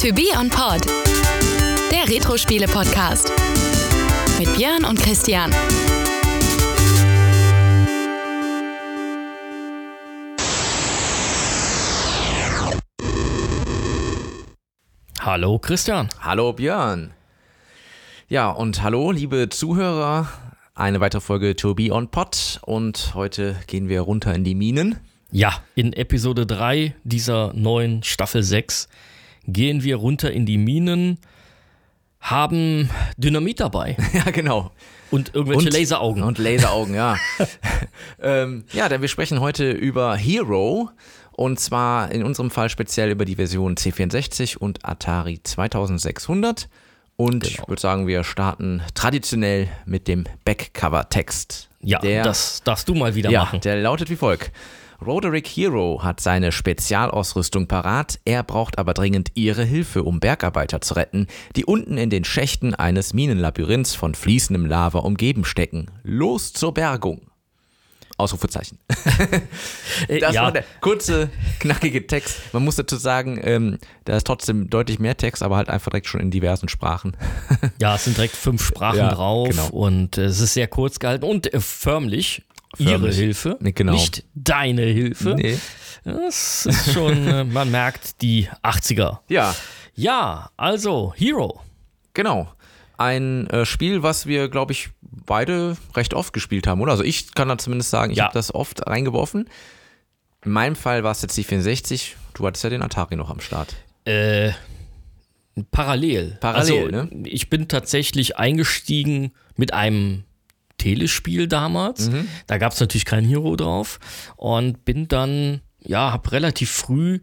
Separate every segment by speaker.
Speaker 1: To Be On Pod, der Retro-Spiele-Podcast. Mit Björn und Christian.
Speaker 2: Hallo Christian.
Speaker 3: Hallo Björn. Ja, und hallo liebe Zuhörer. Eine weitere Folge To Be On Pod und heute gehen wir runter in die Minen.
Speaker 2: Ja, in Episode 3 dieser neuen Staffel 6 gehen wir runter in die Minen, haben Dynamit dabei
Speaker 3: Ja, genau.
Speaker 2: und irgendwelche
Speaker 3: Und-
Speaker 2: Laseraugen.
Speaker 3: Und Laseraugen, ja. ähm, ja, denn wir sprechen heute über Hero und zwar in unserem Fall speziell über die Version C64 und Atari 2600. Und ich
Speaker 2: Genau.
Speaker 3: würde sagen, wir starten traditionell mit dem Backcover-Text.
Speaker 2: ja,
Speaker 3: der,
Speaker 2: das darfst du mal wieder
Speaker 3: ja,
Speaker 2: machen.
Speaker 3: der lautet wie folgt. Roderick Hero hat seine Spezialausrüstung parat, er braucht aber dringend ihre Hilfe, um Bergarbeiter zu retten, die unten in den Schächten eines Minenlabyrinths von fließendem Lava umgeben stecken. Los zur Bergung. Ausrufezeichen. Das
Speaker 2: ja,
Speaker 3: war der kurze, knackige Text. Man muss dazu sagen, ähm, da ist trotzdem deutlich mehr Text, aber halt einfach direkt schon in diversen Sprachen.
Speaker 2: ja, es sind direkt fünf Sprachen
Speaker 3: Ja,
Speaker 2: drauf
Speaker 3: genau.
Speaker 2: und äh, es ist sehr kurz gehalten und äh, förmlich. Ihre. Hilfe,
Speaker 3: genau.
Speaker 2: nicht deine Hilfe.
Speaker 3: Nee.
Speaker 2: Das ist schon, äh, man merkt die 80er.
Speaker 3: Ja,
Speaker 2: Ja, also Hero.
Speaker 3: Genau. Ein äh, Spiel, was wir, glaube ich, beide recht oft gespielt haben, oder? Also ich kann da zumindest sagen, ich
Speaker 2: Ja.
Speaker 3: habe das oft reingeworfen. In meinem Fall war es jetzt die 64. Du hattest ja den Atari noch am Start.
Speaker 2: Äh, parallel.
Speaker 3: Parallel,
Speaker 2: also,
Speaker 3: ne?
Speaker 2: Ich bin tatsächlich eingestiegen mit einem Telespiel damals.
Speaker 3: Mhm.
Speaker 2: Da gab es natürlich kein Hero drauf. Und bin dann, ja, habe relativ früh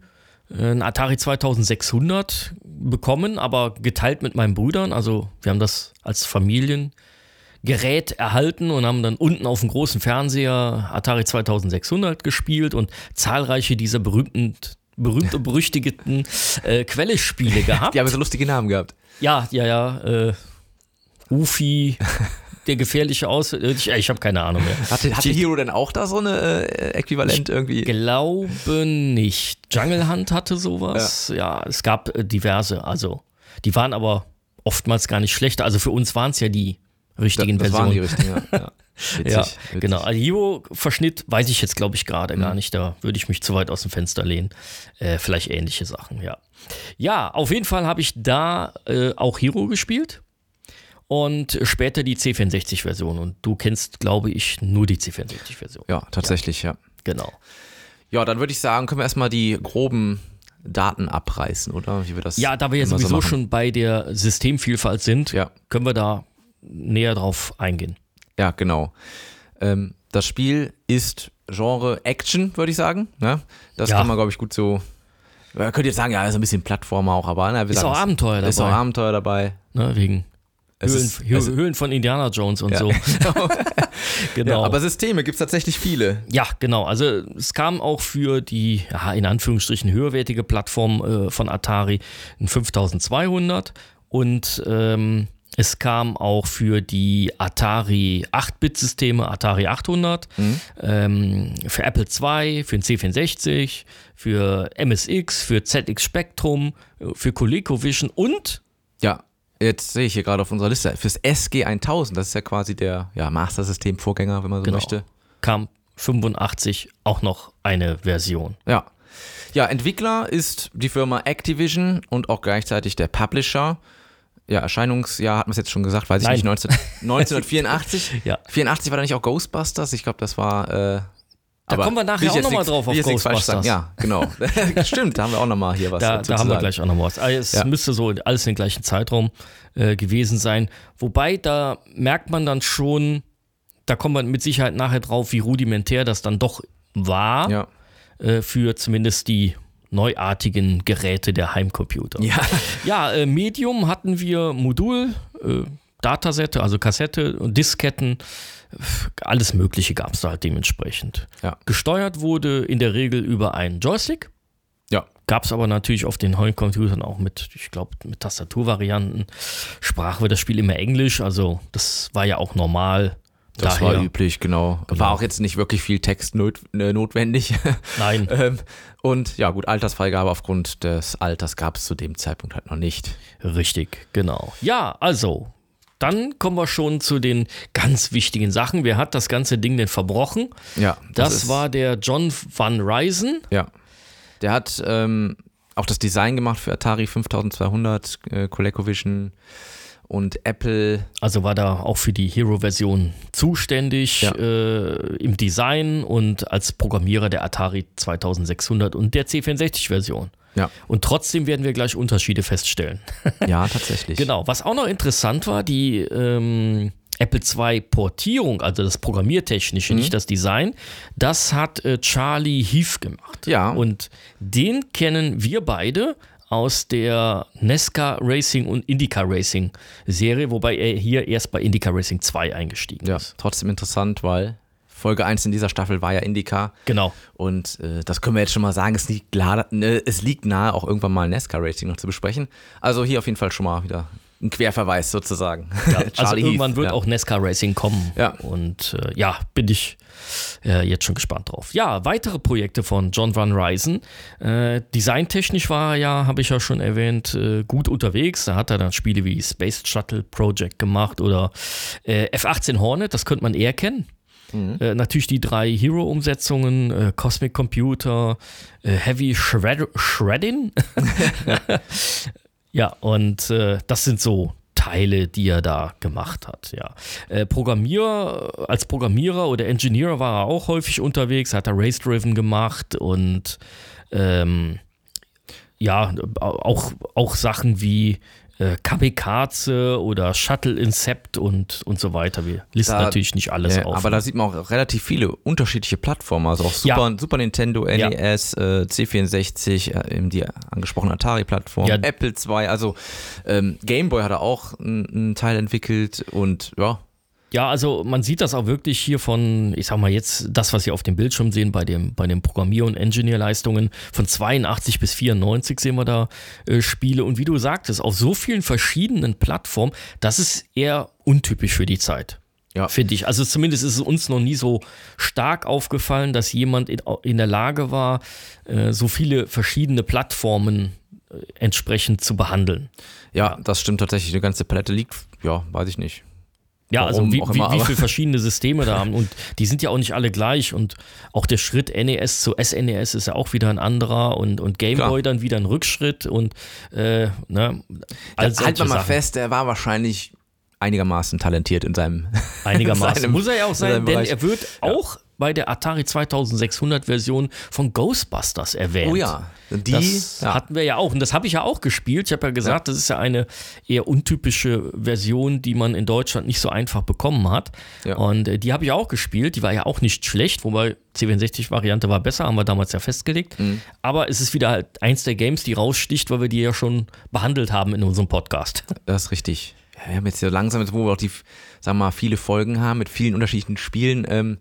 Speaker 2: äh, ein Atari 2600 bekommen, aber geteilt mit meinen Brüdern. Also wir haben das als Familiengerät erhalten und haben dann unten auf dem großen Fernseher Atari 2600 gespielt und zahlreiche dieser berühmten berühmt und berüchtigten äh, Quellespiele gehabt.
Speaker 3: Die haben so lustige Namen gehabt.
Speaker 2: Ja, ja, ja. Äh, Ufi, der gefährliche Aus. äh, Ich, ich habe keine Ahnung mehr.
Speaker 3: Hatte, hatte Hero denn auch da so eine äh, Äquivalent irgendwie?
Speaker 2: Glaube nicht. Jungle Hunt hatte sowas. Ja, es gab äh, diverse. Also, die waren aber oftmals gar nicht schlecht. Also für uns waren es ja die richtigen
Speaker 3: das waren
Speaker 2: Versionen.
Speaker 3: die richtigen, ja. ja. Witzig,
Speaker 2: Ja,
Speaker 3: witzig.
Speaker 2: genau. Also Hero-Verschnitt weiß ich jetzt, glaube ich, gerade
Speaker 3: Mhm.
Speaker 2: gar nicht. Da würde ich mich zu weit aus dem Fenster lehnen. Äh, vielleicht ähnliche Sachen, ja. Ja, auf jeden Fall habe ich da äh, auch Hero gespielt und später die C64-Version. Und du kennst, glaube ich, nur die C64-Version.
Speaker 3: Ja, tatsächlich, ja.
Speaker 2: Genau.
Speaker 3: Ja, dann würde ich sagen, können wir erstmal die groben Daten abreißen, oder? Wie wir das
Speaker 2: Ja, da wir ja
Speaker 3: so
Speaker 2: sowieso
Speaker 3: machen.
Speaker 2: schon bei der Systemvielfalt sind,
Speaker 3: Ja.
Speaker 2: können wir da näher drauf eingehen.
Speaker 3: Ja, genau. Ähm, das Spiel ist Genre Action, würde ich sagen. Ne? Das
Speaker 2: Ja.
Speaker 3: kann man, glaube ich, gut so. Man könnte jetzt sagen, ja, ist ein bisschen Plattformer auch, aber na, wir
Speaker 2: Ist
Speaker 3: sagen
Speaker 2: auch Abenteuer
Speaker 3: Ist auch
Speaker 2: dabei.
Speaker 3: Abenteuer dabei.
Speaker 2: Ne, wegen
Speaker 3: Es
Speaker 2: Höhlen,
Speaker 3: ist-
Speaker 2: Hö-
Speaker 3: es-
Speaker 2: Höhlen von Indiana Jones und
Speaker 3: Ja.
Speaker 2: so. genau.
Speaker 3: Ja, aber Systeme gibt es tatsächlich viele.
Speaker 2: Ja, genau. Also es kam auch für die, ja, in Anführungsstrichen, höherwertige Plattform äh, von Atari ein 5200 und ähm, es kam auch für die Atari 8-Bit-Systeme Atari 800, ähm, für Apple II, für den C64, für MSX, für ZX Spectrum, äh, für ColecoVision und
Speaker 3: Ja, jetzt sehe ich hier gerade auf unserer Liste. Fürs SG 1000, das ist ja quasi der ja, Master-System-Vorgänger, wenn man so
Speaker 2: genau,
Speaker 3: möchte.
Speaker 2: kam 85 auch noch eine Version.
Speaker 3: Ja. Ja, Entwickler ist die Firma Activision und auch gleichzeitig der Publisher. Ja, Erscheinungsjahr hat man es jetzt schon gesagt, weiß ich
Speaker 2: Nein.
Speaker 3: nicht, 19, 1984.
Speaker 2: Ja.
Speaker 3: 84 war da nicht auch Ghostbusters? Ich glaube, das war. Äh,
Speaker 2: Da
Speaker 3: aber
Speaker 2: kommen wir nachher auch
Speaker 3: jetzt
Speaker 2: noch mal
Speaker 3: nichts-
Speaker 2: drauf auf. Ghostbusters.
Speaker 3: Ja, genau. Stimmt, da haben wir auch nochmal hier was
Speaker 2: Da, da haben wir gleich auch noch was. Also es
Speaker 3: Ja.
Speaker 2: müsste so alles in den gleichen Zeitraum äh, gewesen sein. Wobei, da merkt man dann schon, da kommt man mit Sicherheit nachher drauf, wie rudimentär das dann doch war
Speaker 3: Ja.
Speaker 2: äh, für zumindest die neuartigen Geräte der Heimcomputer.
Speaker 3: Ja.
Speaker 2: Ja, äh, Medium hatten wir Modul, äh, Datasette, also Kassette und Disketten. Alles Mögliche gab es da halt dementsprechend.
Speaker 3: Ja.
Speaker 2: Gesteuert wurde in der Regel über einen Joystick.
Speaker 3: Ja.
Speaker 2: Gab es aber natürlich auf den neuen Computern auch mit, ich glaube, mit Tastaturvarianten. Sprach wir das Spiel immer Englisch, also das war ja auch normal.
Speaker 3: Das
Speaker 2: Daher.
Speaker 3: war üblich, genau. War auch jetzt nicht wirklich viel Text not, äh, notwendig.
Speaker 2: Nein.
Speaker 3: ähm, und ja, gut, Altersfreigabe aufgrund des Alters gab es zu dem Zeitpunkt halt noch nicht.
Speaker 2: Richtig, genau. Ja, also, dann kommen wir schon zu den ganz wichtigen Sachen. Wer hat das ganze Ding denn verbrochen?
Speaker 3: Ja,
Speaker 2: Das,
Speaker 3: ist-
Speaker 2: war der John Van Ryzen.
Speaker 3: Ja. Der hat ähm, auch das Design gemacht für Atari 5200, äh, ColecoVision und Apple.
Speaker 2: Also war da auch für die Hero-Version zuständig
Speaker 3: Ja.
Speaker 2: äh, im Design und als Programmierer der Atari 2600 und der C64-Version.
Speaker 3: Ja,
Speaker 2: Und trotzdem werden wir gleich Unterschiede feststellen.
Speaker 3: ja tatsächlich.
Speaker 2: Genau. Was auch noch interessant war, die ähm, Apple II Portierung, also das Programmiertechnische,
Speaker 3: Mhm.
Speaker 2: nicht das Design, das hat äh, Charlie Heath gemacht.
Speaker 3: Ja.
Speaker 2: Und den kennen wir beide aus der Nesca Racing und Indica Racing Serie, wobei er hier erst bei Indica Racing 2 eingestiegen
Speaker 3: Ja,
Speaker 2: ist.
Speaker 3: trotzdem interessant, weil Folge 1 in dieser Staffel war ja Indica.
Speaker 2: Genau.
Speaker 3: Und äh, das können wir jetzt schon mal sagen, es liegt, klar, ne, es liegt nahe, auch irgendwann mal NASCAR Racing noch zu besprechen. Also hier auf jeden Fall schon mal wieder ein Querverweis sozusagen.
Speaker 2: Ja, also irgendwann
Speaker 3: Heath,
Speaker 2: wird
Speaker 3: ja.
Speaker 2: auch Nesca Racing kommen.
Speaker 3: Ja.
Speaker 2: Und äh, ja, bin ich äh, jetzt schon gespannt drauf. Ja, weitere Projekte von John Van Ryzen. Äh, designtechnisch war er ja, habe ich ja schon erwähnt, äh, gut unterwegs. Da hat er dann Spiele wie Space Shuttle Project gemacht oder äh, F-18 Hornet, das könnte man eher kennen. Äh, natürlich die drei Hero-Umsetzungen, äh, Cosmic Computer, äh, Heavy Shred Shredding. ja, und äh, das sind so Teile, die er da gemacht hat. Ja. Äh, Programmierer, als Programmierer oder Engineer war er auch häufig unterwegs, hat er Race Driven gemacht und ähm, ja, auch, auch Sachen wie äh, Kamikaze oder Shuttle Incept und, und so weiter. Wir listen
Speaker 3: Da-
Speaker 2: natürlich nicht alles
Speaker 3: Ja,
Speaker 2: auf.
Speaker 3: aber da sieht man auch relativ viele unterschiedliche Plattformen, also auch Super, Super Nintendo,
Speaker 2: Ja.
Speaker 3: NES, äh, C64, äh, eben die angesprochene Atari-Plattform,
Speaker 2: Ja.
Speaker 3: Apple II, also ähm, Gameboy hat er auch einen Teil entwickelt und ja,
Speaker 2: Ja, also man sieht das auch wirklich hier von, ich sag mal jetzt, das, was Sie auf dem Bildschirm sehen, bei dem, bei den Programmier- und Engineer-Leistungen von 82 bis 94 sehen wir da äh, Spiele. Und wie du sagtest, auf so vielen verschiedenen Plattformen, das ist eher untypisch für die Zeit.
Speaker 3: Ja.
Speaker 2: Finde ich. Also zumindest ist es uns noch nie so stark aufgefallen, dass jemand in, in der Lage war, äh, so viele verschiedene Plattformen äh, entsprechend zu behandeln.
Speaker 3: ja, das stimmt tatsächlich, die ganze Palette liegt, ja, weiß ich nicht.
Speaker 2: Ja,
Speaker 3: Warum
Speaker 2: also wie,
Speaker 3: auch
Speaker 2: wie,
Speaker 3: immer,
Speaker 2: wie
Speaker 3: aber-
Speaker 2: viele verschiedene Systeme da haben. Und die sind ja auch nicht alle gleich. Und auch der Schritt NES zu SNES ist ja auch wieder ein anderer und, und Game
Speaker 3: Klar.
Speaker 2: Boy dann wieder ein Rückschritt und äh, ne,
Speaker 3: Also halt mal
Speaker 2: Sachen.
Speaker 3: fest, er war wahrscheinlich einigermaßen talentiert in seinem
Speaker 2: Einigermaßen.
Speaker 3: in seinem-
Speaker 2: Muss er ja auch
Speaker 3: in
Speaker 2: sein, denn
Speaker 3: Bereich.
Speaker 2: er wird auch bei der Atari 2600 Version von Ghostbusters erwähnt.
Speaker 3: Oh ja, die
Speaker 2: Das
Speaker 3: ja.
Speaker 2: hatten wir ja auch. Und das habe ich ja auch gespielt. Ich habe ja gesagt, das ist ja eine eher untypische Version, die man in Deutschland nicht so einfach bekommen hat.
Speaker 3: Ja.
Speaker 2: Und äh, die habe ich auch gespielt. Die war ja auch nicht schlecht, wobei C64-Variante war besser, haben wir damals ja festgelegt.
Speaker 3: Mhm.
Speaker 2: Aber es ist wieder halt eins der Games, die raussticht, weil wir die ja schon behandelt haben in unserem Podcast.
Speaker 3: Das ist richtig. Ja, wir haben jetzt ja langsam, jetzt, wo wir auch die, sagen wir mal, viele Folgen haben mit vielen unterschiedlichen Spielen, ähm,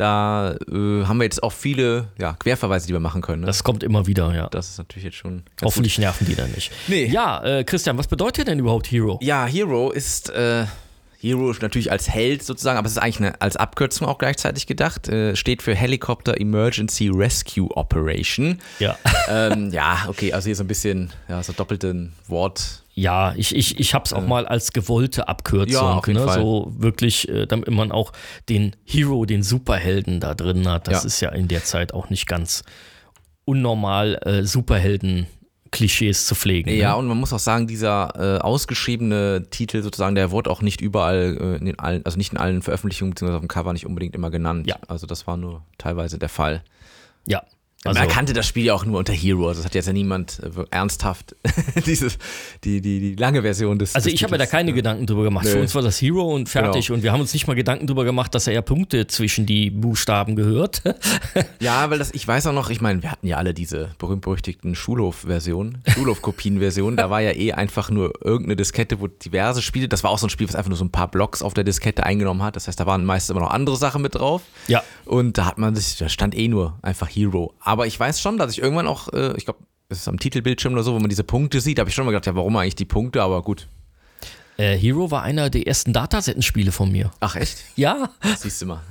Speaker 3: da äh, haben wir jetzt auch viele ja, Querverweise, die wir machen können. Ne?
Speaker 2: Das kommt immer wieder, ja.
Speaker 3: das ist natürlich jetzt schon.
Speaker 2: Hoffentlich nerven die dann nicht.
Speaker 3: Nee.
Speaker 2: Ja, äh, Christian, was bedeutet denn überhaupt Hero?
Speaker 3: Gut. Ja, Hero ist. Äh, Hero ist natürlich als Held sozusagen, aber es ist eigentlich eine, als Abkürzung auch gleichzeitig gedacht. Äh, steht für Helicopter Emergency Rescue Operation.
Speaker 2: Ja.
Speaker 3: ähm, ja, okay, also hier so ein bisschen, ja, so doppelten Wort.
Speaker 2: Ja, ich, ich, ich habe es auch mal als gewollte Abkürzung.
Speaker 3: Ja, auf jeden
Speaker 2: ne?
Speaker 3: Fall.
Speaker 2: So wirklich, äh, damit man auch den Hero, den Superhelden da drin hat. Das
Speaker 3: Ja.
Speaker 2: ist ja in der Zeit auch nicht ganz unnormal, äh, Superhelden-Klischees zu pflegen.
Speaker 3: Ja,
Speaker 2: ne?
Speaker 3: und man muss auch sagen, dieser äh, ausgeschriebene Titel sozusagen, der wurde auch nicht überall, äh, in den allen, also nicht in allen Veröffentlichungen bzw. auf dem Cover nicht unbedingt immer genannt.
Speaker 2: Ja.
Speaker 3: Also das war nur teilweise der Fall.
Speaker 2: ja. Also,
Speaker 3: Man kannte das Spiel ja auch nur unter Hero, also das hat jetzt ja niemand äh, ernsthaft dieses, die, die, die lange Version des
Speaker 2: also
Speaker 3: des
Speaker 2: ich habe mir da keine
Speaker 3: ja.
Speaker 2: Gedanken drüber gemacht. Für
Speaker 3: Nö.
Speaker 2: uns war das Hero und fertig.
Speaker 3: Genau.
Speaker 2: Und wir haben uns nicht mal Gedanken drüber gemacht, dass er ja Punkte zwischen die Buchstaben gehört.
Speaker 3: Ja, weil das, ich weiß auch noch, ich meine, wir hatten ja alle diese berühmt-berüchtigten Schulhof-Versionen, Schulhof-Kopien-Versionen. da war ja eh einfach nur irgendeine Diskette, wo diverse Spiele, das war auch so ein Spiel, was einfach nur so ein paar Blocks auf der Diskette eingenommen hat. Das heißt, da waren meistens immer noch andere Sachen mit drauf.
Speaker 2: ja.
Speaker 3: Und da hat man sich, da stand eh nur einfach Hero. Aber ich weiß schon, dass ich irgendwann auch, äh, ich glaube, es ist am Titelbildschirm oder so, wo man diese Punkte sieht, habe ich schon mal gedacht, ja, warum eigentlich die Punkte, aber gut.
Speaker 2: Äh, Hero war einer der ersten Datasettenspiele von mir.
Speaker 3: Ach echt?
Speaker 2: Ja.
Speaker 3: Siehst du mal.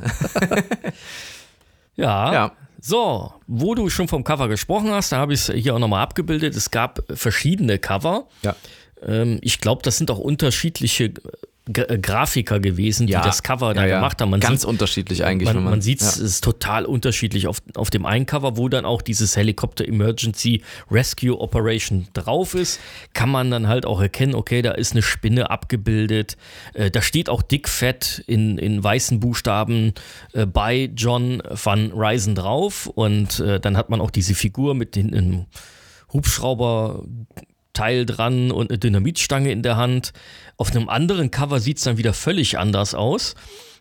Speaker 2: Ja.
Speaker 3: Ja.
Speaker 2: So, wo du schon vom Cover gesprochen hast, da habe ich es hier auch nochmal abgebildet. Es gab verschiedene Cover.
Speaker 3: Ja.
Speaker 2: Ähm, ich glaube, das sind auch unterschiedliche G äh, Grafiker gewesen, die
Speaker 3: Ja.
Speaker 2: das Cover da
Speaker 3: Ja, ja.
Speaker 2: gemacht haben. Man
Speaker 3: Ganz
Speaker 2: sieht,
Speaker 3: unterschiedlich eigentlich.
Speaker 2: man,
Speaker 3: wenn
Speaker 2: man, sieht es ist total unterschiedlich auf, auf dem einen Cover, wo dann auch dieses Helikopter Emergency Rescue Operation drauf ist, kann man dann halt auch erkennen, okay, da ist eine Spinne abgebildet. Äh, da steht auch dick fett in, in weißen Buchstaben äh, bei John van Ryzen drauf und äh, dann hat man auch diese Figur mit den Hubschrauber Teil dran und eine Dynamitstange in der Hand. Auf einem anderen Cover sieht es dann wieder völlig anders aus.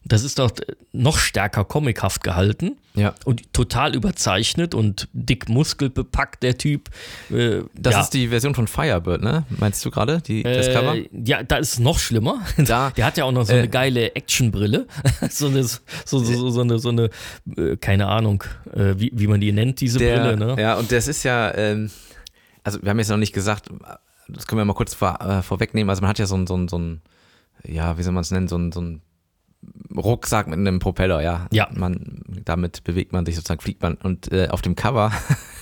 Speaker 2: Das ist doch noch stärker comichaft gehalten
Speaker 3: Ja.
Speaker 2: und total überzeichnet und dick muskelbepackt, der Typ. Äh,
Speaker 3: Das
Speaker 2: ja.
Speaker 3: ist die Version von Firebird, ne? Meinst du gerade? Das
Speaker 2: Äh,
Speaker 3: Cover?
Speaker 2: Ja, da ist es noch schlimmer.
Speaker 3: Da-
Speaker 2: Der hat ja auch noch so
Speaker 3: äh,
Speaker 2: eine geile Actionbrille. so eine, so, so, so, eine, so eine äh, keine Ahnung, äh, wie, wie man die nennt, diese
Speaker 3: Der,
Speaker 2: Brille. Ne?
Speaker 3: Ja, und das ist ja, ähm, also wir haben jetzt noch nicht gesagt, das können wir mal kurz vor, äh, vorwegnehmen. Also man hat ja so ein, so ein, so ein ja, wie soll man es nennen, so ein, so ein Rucksack mit einem Propeller, ja.
Speaker 2: Ja.
Speaker 3: Man, damit bewegt man sich sozusagen, fliegt man. Und äh, auf dem Cover,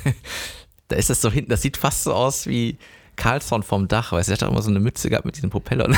Speaker 3: da ist das so hinten, das sieht fast so aus wie Carlson vom Dach, weißt du, der hat doch immer so eine Mütze gehabt mit diesem Propeller.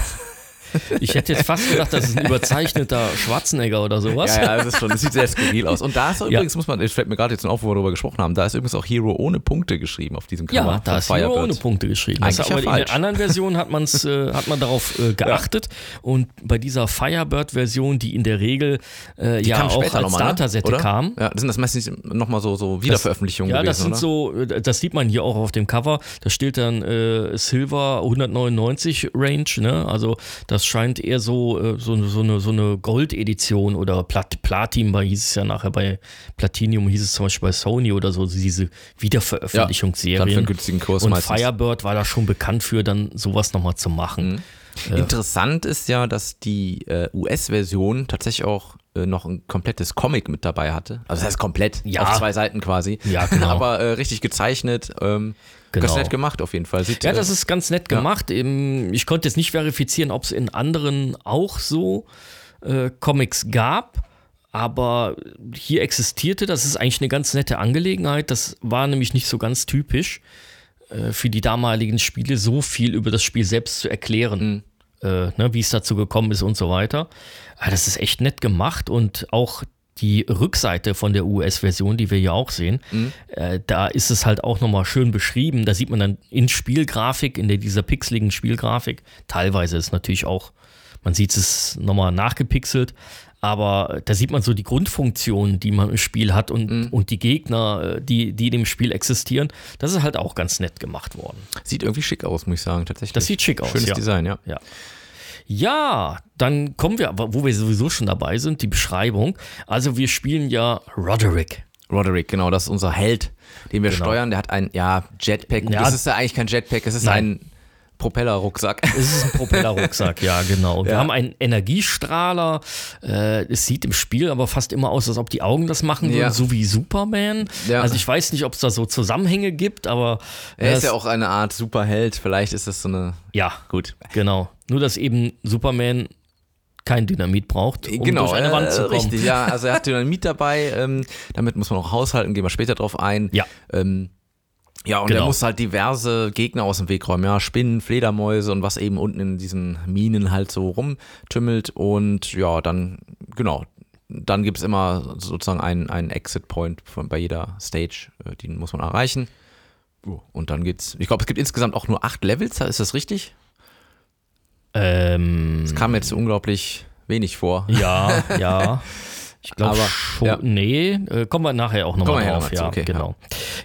Speaker 2: Ich hätte jetzt fast gedacht, das ist ein überzeichneter Schwarzenegger oder sowas.
Speaker 3: Ja, ja, das ist schon, das sieht sehr skurril aus. Und da ist übrigens, muss man, es fällt mir gerade jetzt auf, wo wir darüber gesprochen haben, da ist übrigens auch Hero ohne Punkte geschrieben auf diesem Cover.
Speaker 2: Ja, da ist Hero
Speaker 3: Firebird.
Speaker 2: ohne Punkte geschrieben.
Speaker 3: Eigentlich
Speaker 2: das
Speaker 3: ja
Speaker 2: aber in
Speaker 3: falsch.
Speaker 2: den anderen Versionen hat, man's, äh, hat man darauf äh, geachtet. Und bei dieser Firebird-Version, die in der Regel äh, ja auch als
Speaker 3: ne?
Speaker 2: Datasette kam.
Speaker 3: Ja, das sind das meistens nochmal so, so Wiederveröffentlichungen
Speaker 2: Ja,
Speaker 3: gewesen,
Speaker 2: das sind
Speaker 3: oder?
Speaker 2: so, äh, das sieht man hier auch auf dem Cover. Da steht dann äh, Silver 199 Range, ne? Also das scheint eher so, äh, so, so eine, so eine Gold-Edition oder Plat Platin, bei hieß es ja nachher bei Platinum hieß es zum Beispiel bei Sony oder so, diese
Speaker 3: Dann für
Speaker 2: Wiederveröffentlichungsserien.
Speaker 3: einen günstigen Kurs
Speaker 2: Und
Speaker 3: meistens.
Speaker 2: Firebird war da schon bekannt für, dann sowas nochmal zu machen.
Speaker 3: Mhm. Interessant ist ja, dass die äh, US-Version tatsächlich auch äh, noch ein komplettes Comic mit dabei hatte. Also das heißt komplett,
Speaker 2: Ja.
Speaker 3: auf zwei Seiten quasi.
Speaker 2: Ja, genau.
Speaker 3: Aber äh, richtig gezeichnet. Ähm,
Speaker 2: Genau.
Speaker 3: Ganz nett gemacht auf jeden Fall. Sieht,
Speaker 2: Ja,
Speaker 3: äh,
Speaker 2: das ist ganz nett gemacht. Eben, Ich konnte jetzt nicht verifizieren, ob es in anderen auch so äh, Comics gab. Aber hier existierte, das ist eigentlich eine ganz nette Angelegenheit. Das war nämlich nicht so ganz typisch äh, für die damaligen Spiele, so viel über das Spiel selbst zu erklären, äh, ne, wie es dazu gekommen ist und so weiter. Aber das ist echt nett gemacht und auch die Rückseite von der US-Version, die wir hier auch sehen, äh, da ist es halt auch nochmal schön beschrieben. Da sieht man dann in Spielgrafik, in der, dieser pixeligen Spielgrafik, teilweise ist natürlich auch, man sieht es nochmal nachgepixelt, aber da sieht man so die Grundfunktionen, die man im Spiel hat und, und die Gegner, äh, die, die in dem Spiel existieren. Das ist halt auch ganz nett gemacht worden.
Speaker 3: sieht irgendwie schick aus, muss ich sagen, tatsächlich.
Speaker 2: Das sieht schick aus,
Speaker 3: Schönes
Speaker 2: ja.
Speaker 3: Design, ja.
Speaker 2: Ja. Ja, dann kommen wir, wo wir sowieso schon dabei sind, die Beschreibung. Also wir spielen ja Roderick.
Speaker 3: Roderick, genau, das ist unser Held, den wir
Speaker 2: Genau.
Speaker 3: steuern. Der hat ein, ja, Jetpack.
Speaker 2: Ja.
Speaker 3: Das ist ja eigentlich kein Jetpack, es ist
Speaker 2: Nein.
Speaker 3: ein Propellerrucksack.
Speaker 2: Es ist ein Propellerrucksack, ja, genau. Wir
Speaker 3: Ja.
Speaker 2: haben einen Energiestrahler. Äh, es sieht im Spiel aber fast immer aus, als ob die Augen das machen würden,
Speaker 3: Ja.
Speaker 2: so wie Superman.
Speaker 3: Ja.
Speaker 2: Also ich weiß nicht, ob es da so Zusammenhänge gibt, aber
Speaker 3: Er ist ja auch eine Art Superheld, vielleicht ist das so eine.
Speaker 2: ja,
Speaker 3: Gut.
Speaker 2: genau. Nur dass eben Superman kein Dynamit braucht, um
Speaker 3: genau,
Speaker 2: durch eine
Speaker 3: äh,
Speaker 2: Wand zu kommen.
Speaker 3: richtig, ja. Also er hat Dynamit dabei, ähm, damit muss man auch haushalten, gehen wir später drauf ein.
Speaker 2: Ja.
Speaker 3: Ähm, ja, und
Speaker 2: Genau.
Speaker 3: er muss halt diverse Gegner aus dem Weg räumen, ja, Spinnen, Fledermäuse und was eben unten in diesen Minen halt so rumtümmelt und ja, dann, genau, dann gibt es immer sozusagen einen, einen Exit-Point bei jeder Stage, äh, den muss man erreichen. Und dann geht's, ich glaube, es gibt insgesamt auch nur acht Levels, ist das richtig?
Speaker 2: Ähm,
Speaker 3: Es kam jetzt unglaublich wenig vor.
Speaker 2: Ja, ja. Ich glaube schon.
Speaker 3: ja.
Speaker 2: Nee, äh, kommen wir nachher auch nochmal drauf. Ja,
Speaker 3: okay,
Speaker 2: genau.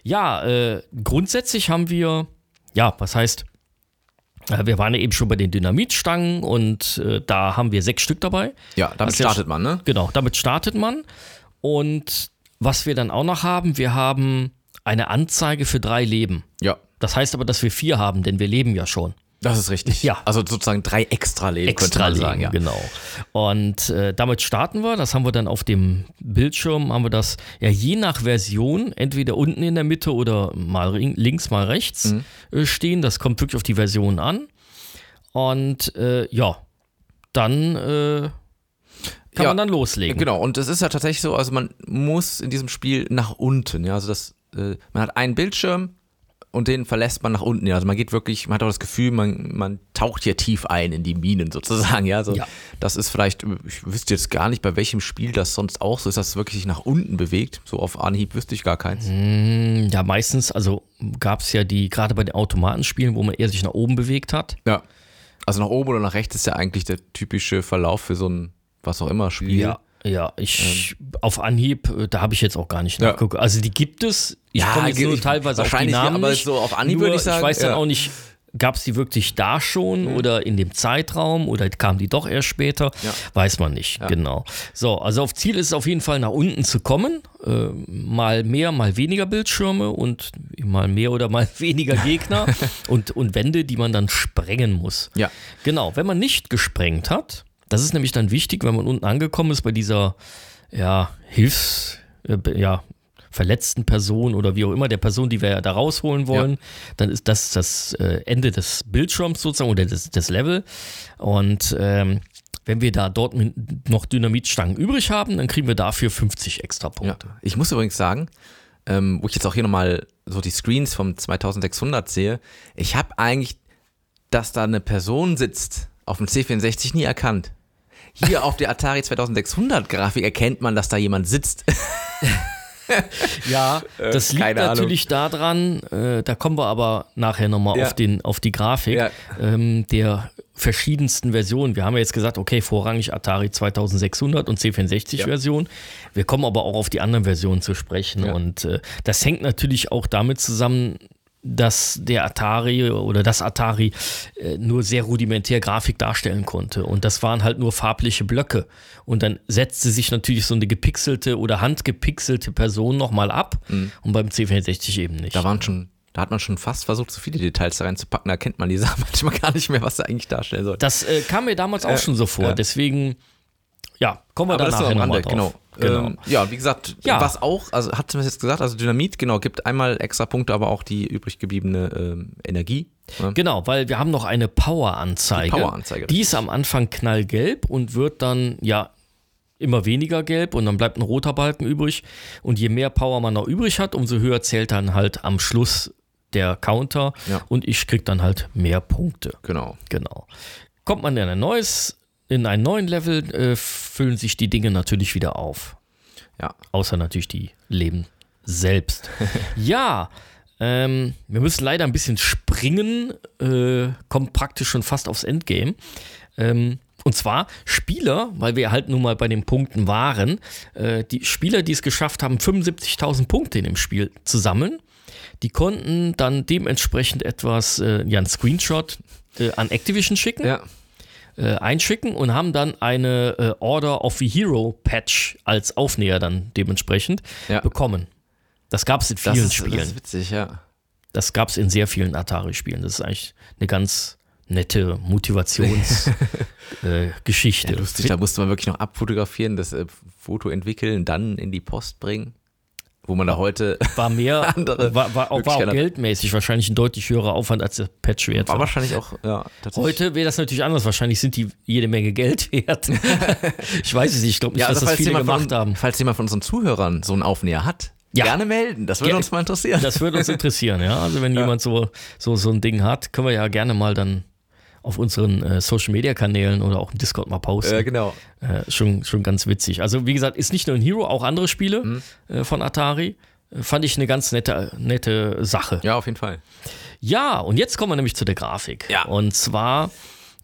Speaker 2: Ja, äh, grundsätzlich haben wir, ja, was heißt, äh, wir waren ja eben schon bei den Dynamitstangen und äh, da haben wir sechs Stück dabei.
Speaker 3: Ja, damit
Speaker 2: ja
Speaker 3: startet man, ne?
Speaker 2: Genau, damit startet man. Und was wir dann auch noch haben, wir haben eine Anzeige für drei Leben.
Speaker 3: Ja.
Speaker 2: Das heißt aber, dass wir vier haben, denn wir leben ja schon.
Speaker 3: Das ist richtig.
Speaker 2: Ja.
Speaker 3: Also sozusagen drei extra Leben, könnte
Speaker 2: Extra
Speaker 3: man sagen. Ja.
Speaker 2: genau. Und äh, damit starten wir. Das haben wir dann auf dem Bildschirm, haben wir das ja je nach Version, entweder unten in der Mitte oder mal links, mal rechts
Speaker 3: Mhm.
Speaker 2: äh, stehen. Das kommt wirklich auf die Version an. Und äh, ja, dann äh, kann
Speaker 3: Ja,
Speaker 2: man dann loslegen.
Speaker 3: Genau, und es ist ja tatsächlich so, also man muss in diesem Spiel nach unten, ja, also das, äh, man hat einen Bildschirm und den verlässt man nach unten, ja, also man geht wirklich, man hat auch das Gefühl, man, man taucht hier tief ein in die Minen sozusagen, ja, also
Speaker 2: Ja.
Speaker 3: das ist vielleicht, ich wüsste jetzt gar nicht, bei welchem Spiel das sonst auch so ist, dass es wirklich sich nach unten bewegt, so auf Anhieb wüsste ich gar keins.
Speaker 2: Mm, Ja, meistens, also gab es ja die, gerade bei den Automatenspielen, wo man eher sich nach oben bewegt hat.
Speaker 3: Ja, also nach oben oder nach rechts ist ja eigentlich der typische Verlauf für so ein, was auch immer, Spiel.
Speaker 2: Ja, ja, ich auf Anhieb, äh, da habe ich jetzt auch gar nicht
Speaker 3: Ja.
Speaker 2: nachgeguckt. Also die gibt es. Ich
Speaker 3: Ja,
Speaker 2: komme jetzt nur
Speaker 3: ich-
Speaker 2: teilweise auf die Namen
Speaker 3: aber
Speaker 2: nicht.
Speaker 3: so auf Anhieb
Speaker 2: Nur,
Speaker 3: würde ich sagen,
Speaker 2: Ich weiß dann
Speaker 3: ja. Mhm.
Speaker 2: auch nicht, gab es die wirklich da schon oder in dem Zeitraum oder kamen die doch erst später?
Speaker 3: Ja.
Speaker 2: Weiß man nicht, genau. So, also auf Ziel ist es auf jeden Fall nach unten zu kommen. Äh, mal mehr, mal weniger Bildschirme und mal mehr oder mal weniger Gegner und, und Wände, die man dann sprengen muss.
Speaker 3: Ja.
Speaker 2: Genau, wenn man nicht gesprengt hat, das ist nämlich dann wichtig, wenn man unten angekommen ist bei dieser ja, Hilfs, äh, ja, verletzten Person oder wie auch immer, der Person, die wir ja da rausholen wollen, dann ist das das äh, Ende des Bildschirms sozusagen oder des, des Level. Und ähm, wenn wir da dort noch Dynamitstangen übrig haben, dann kriegen wir dafür 50 extra
Speaker 3: Ja.
Speaker 2: Punkte.
Speaker 3: Ich muss übrigens sagen, ähm, wo ich jetzt auch hier nochmal so die Screens vom 2600 sehe, ich habe eigentlich, dass da eine Person sitzt, auf dem C64 nie erkannt. Hier auf der Atari 2600 Grafik erkennt man, dass da jemand sitzt.
Speaker 2: Ja, das liegt
Speaker 3: keine Ahnung.
Speaker 2: natürlich daran, äh, da kommen wir aber nachher nochmal
Speaker 3: Ja.
Speaker 2: auf, den, auf die Grafik
Speaker 3: Ja.
Speaker 2: ähm, der verschiedensten Versionen. Wir haben ja jetzt gesagt, okay, vorrangig Atari 2600 und C64-Version. Wir kommen aber auch auf die anderen Versionen zu sprechen.
Speaker 3: Ja.
Speaker 2: Und äh, das hängt natürlich auch damit zusammen, dass der Atari oder das Atari äh, nur sehr rudimentär Grafik darstellen konnte. Und das waren halt nur farbliche Blöcke. Und dann setzte sich natürlich so eine gepixelte oder handgepixelte Person nochmal ab. Und beim C64 eben nicht.
Speaker 3: Mhm. Da waren schon, da hat man schon fast versucht, so viele Details da reinzupacken, da kennt man die Sachen manchmal gar nicht mehr, was er eigentlich darstellen soll.
Speaker 2: Das äh, kam mir damals auch
Speaker 3: Äh,
Speaker 2: schon so vor. Deswegen, ja, kommen wir
Speaker 3: Aber
Speaker 2: da
Speaker 3: am
Speaker 2: nochmal drauf.
Speaker 3: genau.
Speaker 2: Genau.
Speaker 3: Ähm, ja, wie gesagt,
Speaker 2: Ja.
Speaker 3: was auch, also hat man jetzt gesagt, also Dynamit, genau, gibt einmal extra Punkte, aber auch die übrig gebliebene ähm, Energie. ne?
Speaker 2: Genau, weil wir haben noch eine Power-Anzeige.
Speaker 3: Die Power-Anzeige,
Speaker 2: Die ist am Anfang knallgelb und wird dann, ja, immer weniger gelb und dann bleibt ein roter Balken übrig. Und je mehr Power man noch übrig hat, umso höher zählt dann halt am Schluss der Counter
Speaker 3: Ja.
Speaker 2: und ich krieg dann halt mehr Punkte.
Speaker 3: Genau.
Speaker 2: Genau. Kommt man in ein neues, in einen neuen Level, äh, füllen sich die Dinge natürlich wieder auf.
Speaker 3: Ja.
Speaker 2: Außer natürlich die Leben selbst. ja, ähm, wir müssen leider ein bisschen springen, äh, kommt praktisch schon fast aufs Endgame. Ähm, und zwar Spieler, weil wir halt nun mal bei den Punkten waren, äh, die Spieler, die es geschafft haben, 75.000 Punkte in dem Spiel zu sammeln, die konnten dann dementsprechend etwas, äh, ja, einen Screenshot äh, an Activision schicken
Speaker 3: Ja.
Speaker 2: Äh, einschicken und haben dann eine äh, Order of the Hero Patch als Aufnäher dann dementsprechend
Speaker 3: Ja.
Speaker 2: bekommen. Das gab es in
Speaker 3: Das
Speaker 2: vielen
Speaker 3: ist,
Speaker 2: Spielen.
Speaker 3: das ist witzig, ja.
Speaker 2: Das gab es in sehr vielen Atari-Spielen. Das ist eigentlich eine ganz nette Motivationsgeschichte. äh,
Speaker 3: ja. Lustig, da musste man wirklich noch abfotografieren, das äh, Foto entwickeln, dann in die Post bringen. Wo man da heute,
Speaker 2: war mehr,
Speaker 3: andere
Speaker 2: war, war, auch, war auch geldmäßig wahrscheinlich ein deutlich höherer Aufwand als der Patch wert
Speaker 3: war
Speaker 2: war.
Speaker 3: wahrscheinlich auch, ja, tatsächlich.
Speaker 2: Heute wäre das natürlich anders. Wahrscheinlich sind die jede Menge Geld wert. ich weiß es nicht. Ich glaube nicht,
Speaker 3: ja,
Speaker 2: dass
Speaker 3: also
Speaker 2: das
Speaker 3: falls
Speaker 2: viele gemacht
Speaker 3: von,
Speaker 2: haben.
Speaker 3: falls jemand von unseren Zuhörern so einen Aufnäher hat,
Speaker 2: Ja.
Speaker 3: gerne melden. Das würde uns mal interessieren.
Speaker 2: Das würde uns interessieren, ja. Also wenn jemand so, so, so ein Ding hat, können wir ja gerne mal dann auf unseren äh, Social Media Kanälen oder auch im Discord mal posten.
Speaker 3: äh, genau.
Speaker 2: Äh, schon, schon ganz witzig. Also wie gesagt, ist nicht nur ein Hero, auch andere Spiele
Speaker 3: Mhm.
Speaker 2: äh, von Atari. Äh, Fand ich eine ganz nette, nette Sache.
Speaker 3: Ja, auf jeden Fall.
Speaker 2: Ja, und jetzt kommen wir nämlich zu der Grafik.
Speaker 3: Ja.
Speaker 2: Und zwar,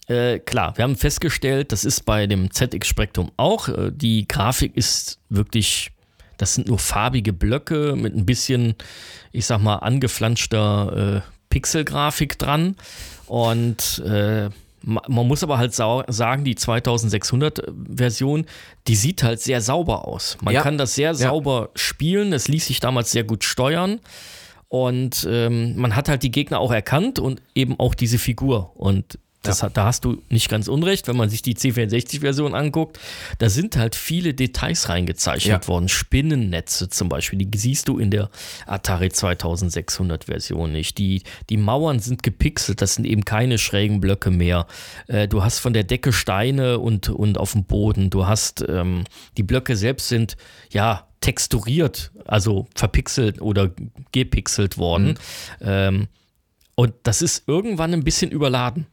Speaker 2: äh, klar, wir haben festgestellt, das ist bei dem ZX Spectrum auch. Äh, die Grafik ist wirklich, das sind nur farbige Blöcke mit ein bisschen, ich sag mal, angeflanschter äh, Pixelgrafik dran. Und äh, ma- man muss aber halt sagen, die 2600-Version, die sieht halt sehr sauber aus. Man
Speaker 3: Ja.
Speaker 2: kann das sehr sauber spielen. Das ließ sich damals sehr gut steuern. Und ähm, man hat halt die Gegner auch erkannt und eben auch diese Figur. Und Das hat, da hast du nicht ganz unrecht, wenn man sich die C64-Version anguckt. Da sind halt viele Details reingezeichnet
Speaker 3: Ja.
Speaker 2: worden. Spinnennetze zum Beispiel, die siehst du in der Atari 2600-Version nicht. Die, die Mauern sind gepixelt, das sind eben keine schrägen Blöcke mehr. Äh, du hast von der Decke Steine und, und auf dem Boden. Du hast, ähm, die Blöcke selbst sind, ja, texturiert, also verpixelt oder gepixelt worden. Ähm, und das ist irgendwann ein bisschen überladen.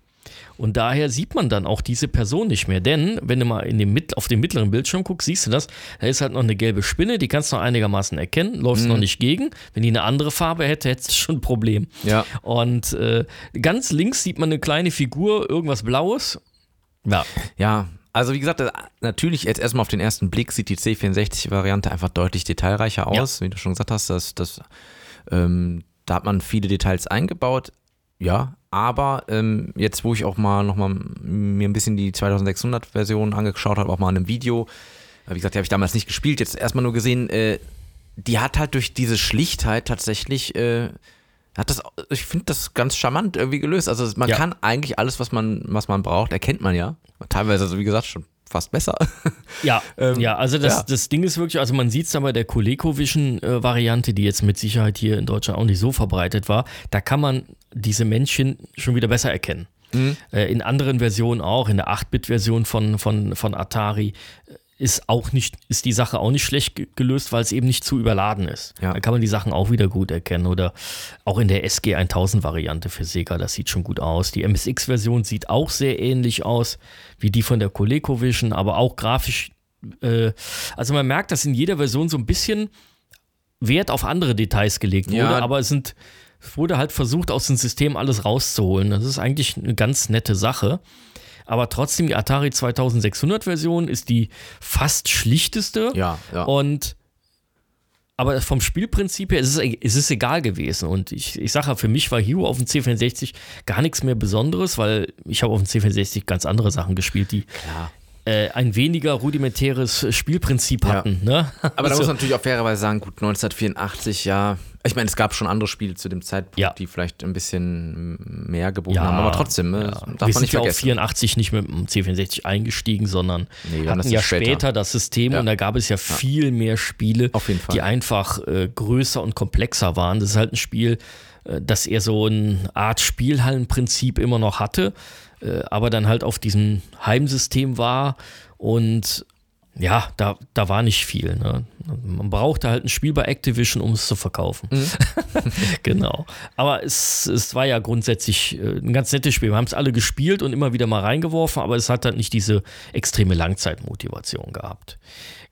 Speaker 2: Und daher sieht man dann auch diese Person nicht mehr. Denn, wenn du mal in dem, auf den mittleren Bildschirm guckst, siehst du das, da ist halt noch eine gelbe Spinne, die kannst du noch einigermaßen erkennen, läufst noch nicht gegen. Wenn die eine andere Farbe hätte, hättest du schon ein Problem.
Speaker 3: Ja.
Speaker 2: Und äh, ganz links sieht man eine kleine Figur, irgendwas Blaues. Ja,
Speaker 3: Ja, also wie gesagt, äh, natürlich jetzt erstmal auf den ersten Blick sieht die C64-Variante einfach deutlich detailreicher aus, wie du schon gesagt hast. Das, das, ähm, da hat man viele Details eingebaut, ja. Aber ähm, jetzt, wo ich auch mal nochmal mir ein bisschen die 2600-Version angeschaut habe, auch mal in einem Video, äh, wie gesagt, die habe ich damals nicht gespielt, jetzt erstmal nur gesehen, äh, die hat halt durch diese Schlichtheit tatsächlich äh, hat das, ich finde das ganz charmant irgendwie gelöst. Also man
Speaker 2: Ja.
Speaker 3: kann eigentlich alles, was man, was man braucht, erkennt man ja. Teilweise, also wie gesagt, schon fast besser.
Speaker 2: Ja,
Speaker 3: Ähm,
Speaker 2: ja, also das,
Speaker 3: ja.
Speaker 2: das Ding ist wirklich, also man sieht es dann bei der ColecoVision-Variante, die jetzt mit Sicherheit hier in Deutschland auch nicht so verbreitet war, da kann man diese Männchen schon wieder besser erkennen.
Speaker 3: Mhm.
Speaker 2: Äh, in anderen Versionen auch, in der 8-Bit-Version von, von, von Atari äh, ist auch nicht, ist die Sache auch nicht schlecht ge- gelöst, weil es eben nicht zu überladen ist.
Speaker 3: Ja.
Speaker 2: Da kann man die Sachen auch wieder gut erkennen. Oder auch in der SG 1000 Variante für Sega, das sieht schon gut aus. Die MSX-Version sieht auch sehr ähnlich aus wie die von der ColecoVision, aber auch grafisch. Äh, also man merkt, dass in jeder Version so ein bisschen Wert auf andere Details gelegt wurde,
Speaker 3: Ja.
Speaker 2: aber es sind, wurde halt versucht, aus dem System alles rauszuholen. Das ist eigentlich eine ganz nette Sache. Aber trotzdem, die Atari 2600 Version ist die fast schlichteste.
Speaker 3: Ja, ja.
Speaker 2: Und aber vom Spielprinzip her ist es, es ist egal gewesen. Und ich, ich sage ja, für mich war Hero auf dem C64 gar nichts mehr Besonderes, weil ich habe auf dem C64 ganz andere Sachen gespielt, die
Speaker 3: Klar.
Speaker 2: Äh, ein weniger rudimentäres Spielprinzip
Speaker 3: Ja.
Speaker 2: hatten. Ne?
Speaker 3: Aber da
Speaker 2: Also-
Speaker 3: muss man natürlich auch fairerweise sagen, gut, 1984, ja. Ich meine, es gab schon andere Spiele zu dem Zeitpunkt,
Speaker 2: Ja.
Speaker 3: die vielleicht ein bisschen mehr geboten haben, aber trotzdem, ne,
Speaker 2: ja.
Speaker 3: darf
Speaker 2: wir
Speaker 3: man
Speaker 2: sind
Speaker 3: nicht
Speaker 2: ja auch
Speaker 3: vergessen.
Speaker 2: 84 nicht mit dem C64 eingestiegen, sondern
Speaker 3: Nee,
Speaker 2: hatten ja
Speaker 3: später.
Speaker 2: später. das System
Speaker 3: Ja.
Speaker 2: und da gab es ja viel mehr Spiele, die einfach äh, größer und komplexer waren. Das ist halt ein Spiel, äh, das eher so eine Art Spielhallenprinzip immer noch hatte, äh, aber dann halt auf diesem Heimsystem war und ja, da, da war nicht viel. Ne? Man brauchte halt ein Spiel bei Activision, um es zu verkaufen.
Speaker 3: Mhm.
Speaker 2: genau. Aber es, es war ja grundsätzlich äh, ein ganz nettes Spiel. Wir haben es alle gespielt und immer wieder mal reingeworfen, aber es hat halt nicht diese extreme Langzeitmotivation gehabt.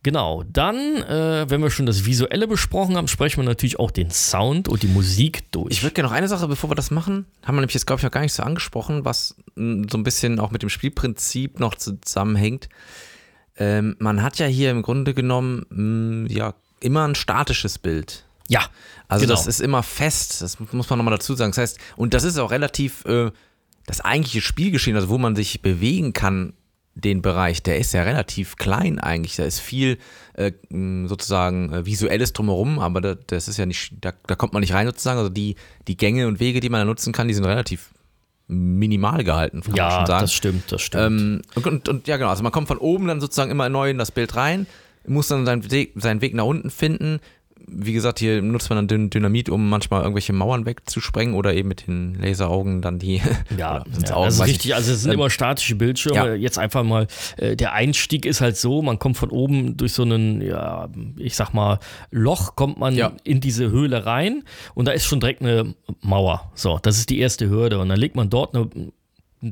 Speaker 2: Genau, dann, äh, wenn wir schon das Visuelle besprochen haben, sprechen wir natürlich auch den Sound und die Musik durch.
Speaker 3: Ich würde gerne noch eine Sache, bevor wir das machen, haben wir nämlich jetzt, glaube ich, noch gar nicht so angesprochen, was mh, so ein bisschen auch mit dem Spielprinzip noch zusammenhängt. Ähm, man hat ja hier im Grunde genommen mh, ja immer ein statisches Bild.
Speaker 2: ja,
Speaker 3: Also
Speaker 2: genau.
Speaker 3: das ist immer fest, das muss man nochmal dazu sagen. Das heißt, und das ist auch relativ äh, das eigentliche Spielgeschehen, also wo man sich bewegen kann, den Bereich, der ist ja relativ klein eigentlich. Da ist viel äh, sozusagen äh, visuelles drumherum, aber da, das ist ja nicht, da, da kommt man nicht rein sozusagen. Also die, die Gänge und Wege, die man da nutzen kann, die sind relativ minimal gehalten, kann man
Speaker 2: ja,
Speaker 3: schon sagen.
Speaker 2: das stimmt, das stimmt.
Speaker 3: Ähm, und, und, und ja, genau. Also man kommt von oben dann sozusagen immer neu in das Bild rein, muss dann seinen Weg, seinen Weg nach unten finden. Wie gesagt, hier nutzt man dann Dyn- Dynamit, um manchmal irgendwelche Mauern wegzusprengen oder eben mit den Laseraugen dann die.
Speaker 2: Ja, ja
Speaker 3: Augen,
Speaker 2: das ist
Speaker 3: weiß
Speaker 2: richtig. Also es sind
Speaker 3: Ähm,
Speaker 2: immer statische Bildschirme.
Speaker 3: ja.
Speaker 2: Jetzt einfach mal, äh, der Einstieg ist halt so, man kommt von oben durch so einen, ja, ich sag mal, Loch, kommt man
Speaker 3: Ja.
Speaker 2: in diese Höhle rein und da ist schon direkt eine Mauer. So, das ist die erste Hürde. Und dann legt man dort eine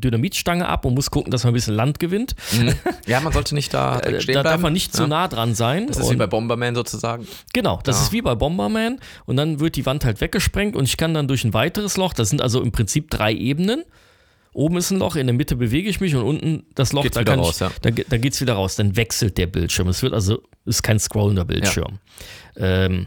Speaker 2: Dynamitstange ab und muss gucken, dass man ein bisschen Land gewinnt.
Speaker 3: Mhm. Ja, man sollte nicht da
Speaker 2: Äh,
Speaker 3: stehen
Speaker 2: da
Speaker 3: bleiben.
Speaker 2: darf man nicht zu
Speaker 3: ja.
Speaker 2: nah dran sein.
Speaker 3: Das ist wie
Speaker 2: Und-
Speaker 3: bei Bomberman sozusagen.
Speaker 2: Genau, das
Speaker 3: Ja.
Speaker 2: ist wie bei Bomberman und dann wird die Wand halt weggesprengt und ich kann dann durch ein weiteres Loch, das sind also im Prinzip drei Ebenen. Oben ist ein Loch, in der Mitte bewege ich mich und unten das Loch,
Speaker 3: Geht's
Speaker 2: da,
Speaker 3: wieder
Speaker 2: kann
Speaker 3: raus,
Speaker 2: ich,
Speaker 3: ja.
Speaker 2: da, da geht's wieder raus. Dann wechselt der Bildschirm. Es wird also, ist kein scrollender Bildschirm. Ähm,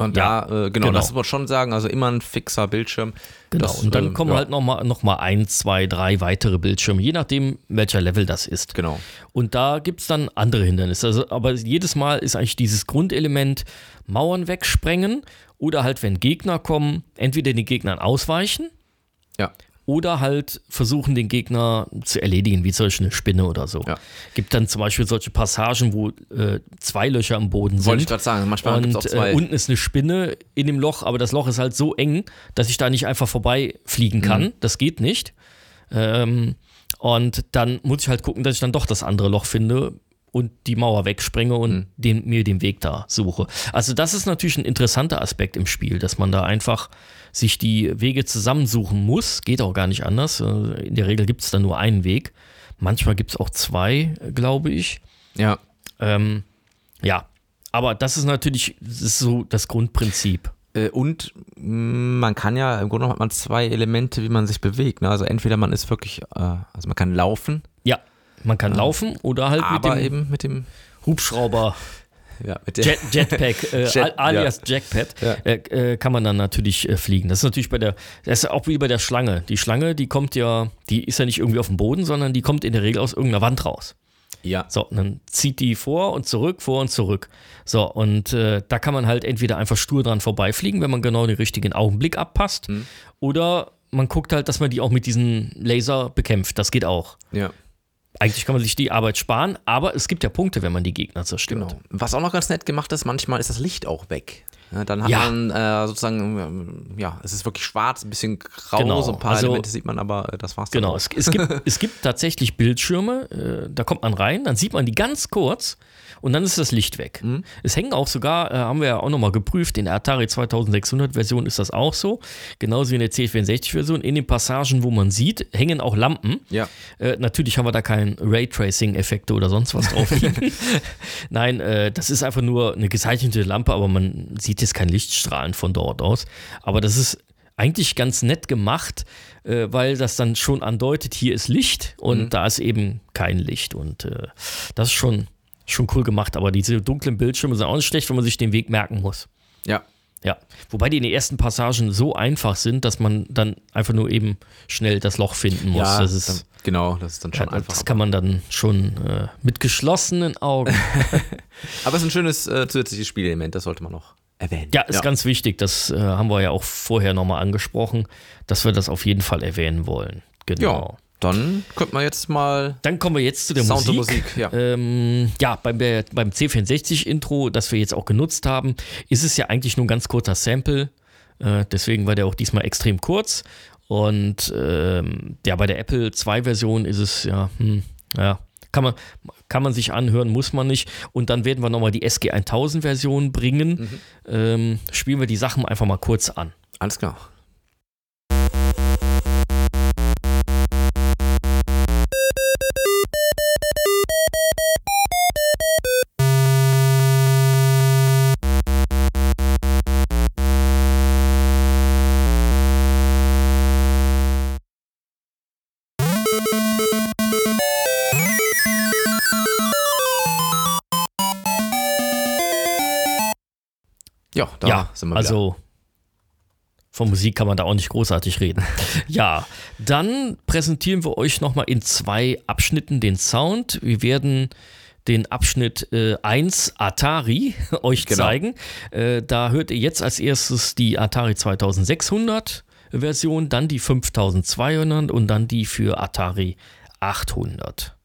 Speaker 3: Und
Speaker 2: Ja,
Speaker 3: da, äh, genau,
Speaker 2: genau.
Speaker 3: das muss man schon sagen, also immer ein fixer Bildschirm.
Speaker 2: genau.
Speaker 3: Das,
Speaker 2: und dann
Speaker 3: ähm,
Speaker 2: kommen
Speaker 3: ja,
Speaker 2: halt nochmal noch mal ein, zwei, drei weitere Bildschirme, je nachdem, welcher Level das ist.
Speaker 3: Genau.
Speaker 2: Und da gibt es dann andere Hindernisse. Also, aber jedes Mal ist eigentlich dieses Grundelement Mauern wegsprengen oder halt, wenn Gegner kommen, entweder den Gegnern ausweichen
Speaker 3: Ja.
Speaker 2: Oder halt versuchen, den Gegner zu erledigen, wie zum Beispiel eine Spinne oder so.
Speaker 3: Ja.
Speaker 2: Gibt dann zum Beispiel solche Passagen, wo äh, zwei Löcher im Boden sind.
Speaker 3: Wollte ich gerade sagen, manchmal gibt es auch zwei.
Speaker 2: äh, unten ist eine Spinne in dem Loch, aber das Loch ist halt so eng, dass ich da nicht einfach vorbeifliegen kann.
Speaker 3: Mhm.
Speaker 2: Das geht nicht. Ähm, und dann muss ich halt gucken, dass ich dann doch das andere Loch finde und die Mauer wegspringe und
Speaker 3: Mhm.
Speaker 2: den, mir den Weg da suche. Also das ist natürlich ein interessanter Aspekt im Spiel, dass man da einfach sich die Wege zusammensuchen muss. Geht auch gar nicht anders. Äh, In der Regel gibt es da nur einen Weg. Manchmal gibt es auch zwei, äh, glaube ich.
Speaker 3: ja.
Speaker 2: Ähm, ja, aber das ist natürlich das ist so das Grundprinzip.
Speaker 3: Äh, Und man kann ja, im Grunde genommen hat man zwei Elemente, wie man sich bewegt. Ne? Also entweder man ist wirklich, äh, also man kann laufen,
Speaker 2: Ja, man kann laufen oder halt
Speaker 3: aber
Speaker 2: mit dem
Speaker 3: eben mit dem
Speaker 2: Hubschrauber,
Speaker 3: ja, mit der,
Speaker 2: Jet, Jetpack, äh,
Speaker 3: Jet-
Speaker 2: al- alias Jackpad,
Speaker 3: Ja.
Speaker 2: äh, äh, kann man dann natürlich äh, fliegen. Das ist natürlich bei der, das ist auch wie bei der Schlange. Die Schlange, die kommt ja, die ist ja nicht irgendwie auf dem Boden, sondern die kommt in der Regel aus irgendeiner Wand raus.
Speaker 3: ja.
Speaker 2: So, und dann zieht die vor und zurück, vor und zurück. So, und äh, da kann man halt entweder einfach stur dran vorbeifliegen, wenn man genau den richtigen Augenblick abpasst,
Speaker 3: Mhm.
Speaker 2: oder man guckt halt, dass man die auch mit diesem Laser bekämpft. Das geht auch.
Speaker 3: ja.
Speaker 2: Eigentlich kann man sich die Arbeit sparen, aber es gibt ja Punkte, wenn man die Gegner zerstört.
Speaker 3: Genau. Was auch noch ganz nett gemacht ist, manchmal ist das Licht auch weg. Ja, dann hat
Speaker 2: Ja.
Speaker 3: man äh, sozusagen, ähm, ja, es ist wirklich schwarz, ein bisschen grau,
Speaker 2: Genau.
Speaker 3: so ein paar
Speaker 2: Also-
Speaker 3: Elemente sieht man, aber äh, das war's dann
Speaker 2: Genau, es, es, gibt, es gibt tatsächlich Bildschirme, äh, da kommt man rein, dann sieht man die ganz kurz und dann ist das Licht weg.
Speaker 3: Mhm.
Speaker 2: Es hängen auch sogar, äh, haben wir ja auch nochmal geprüft, in der Atari 2600 Version ist das auch so, genauso wie in der C64 Version. In den Passagen, wo man sieht, hängen auch Lampen.
Speaker 3: Ja.
Speaker 2: Äh, natürlich haben wir da keinen Raytracing-Effekte oder sonst was drauf. Nein, äh, das ist einfach nur eine gezeichnete Lampe, aber man sieht jetzt kein Lichtstrahlen von dort aus. Aber das ist eigentlich ganz nett gemacht, äh, weil das dann schon andeutet, hier ist Licht und da ist eben kein Licht. Und äh, das ist schon, schon cool gemacht. Aber diese dunklen Bildschirme sind auch nicht schlecht, wenn man sich den Weg merken muss.
Speaker 3: Ja.
Speaker 2: Ja, wobei die in den ersten Passagen so einfach sind, dass man dann einfach nur eben schnell das Loch finden muss.
Speaker 3: Ja,
Speaker 2: das ist
Speaker 3: dann, genau, das ist dann schon
Speaker 2: ja,
Speaker 3: einfach.
Speaker 2: Das kann man dann schon äh, mit geschlossenen Augen.
Speaker 3: aber es ist ein schönes äh, zusätzliches Spielelement, das sollte man noch erwähnen.
Speaker 2: Ja, ist ganz wichtig. Das äh, haben wir ja auch vorher nochmal angesprochen, dass wir das auf jeden Fall erwähnen wollen. Genau.
Speaker 3: Ja, dann könnte man jetzt mal
Speaker 2: Dann kommen wir jetzt zu der
Speaker 3: Sound
Speaker 2: Musik.
Speaker 3: und Musik, ja.
Speaker 2: Ähm, ja, beim, beim C64-Intro, das wir jetzt auch genutzt haben, ist es ja eigentlich nur ein ganz kurzer Sample. Äh, deswegen war der auch diesmal extrem kurz. Und ähm, ja, bei der Apple II-Version ist es ja, hm, ja, kann man, kann man sich anhören, muss man nicht. Und dann werden wir nochmal die SG 1000-Version bringen.
Speaker 3: Mhm.
Speaker 2: Ähm, spielen wir die Sachen einfach mal kurz an.
Speaker 3: Alles klar. Ja, da
Speaker 2: ja,
Speaker 3: sind wir wieder.
Speaker 2: also von Musik kann man da auch nicht großartig reden. ja, dann präsentieren wir euch nochmal in zwei Abschnitten den Sound. Wir werden den Abschnitt äh, 1 Atari euch
Speaker 3: Genau.
Speaker 2: zeigen. Äh, da hört ihr jetzt als erstes die Atari 2600 Version, dann die 5200 und dann die für Atari 800.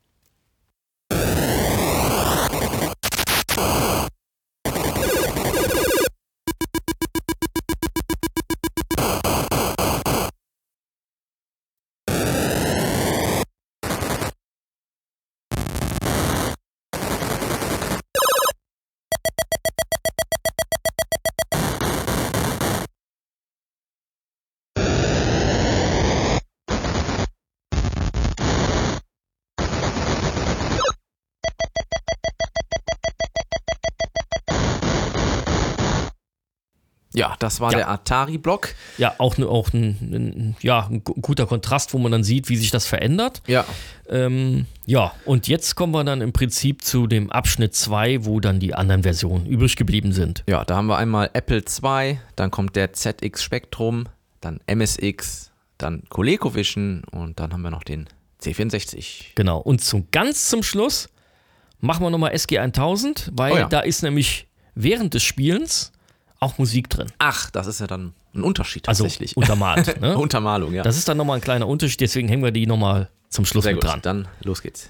Speaker 3: ja, das war
Speaker 2: Ja.
Speaker 3: der Atari-Block.
Speaker 2: Ja, auch, auch ein, ein, ja, ein gu- guter Kontrast, wo man dann sieht, wie sich das verändert.
Speaker 3: Ja.
Speaker 2: Ähm, ja, und jetzt kommen wir dann im Prinzip zu dem Abschnitt 2, wo dann die anderen Versionen übrig geblieben sind.
Speaker 3: Ja, da haben wir einmal Apple II, dann kommt der ZX Spectrum, dann MSX, dann ColecoVision und dann haben wir noch den C64.
Speaker 2: Genau. Und zum ganz zum Schluss machen wir nochmal SG 1000, weil
Speaker 3: Oh ja.
Speaker 2: da ist nämlich während des Spielens auch Musik drin.
Speaker 3: Ach, das ist ja dann ein Unterschied
Speaker 2: Also
Speaker 3: tatsächlich.
Speaker 2: untermalt. Ne?
Speaker 3: Untermalung, ja.
Speaker 2: Das ist dann nochmal ein kleiner Unterschied, deswegen hängen wir die nochmal zum Schluss
Speaker 3: Sehr
Speaker 2: mit
Speaker 3: gut,
Speaker 2: dran.
Speaker 3: dann los geht's.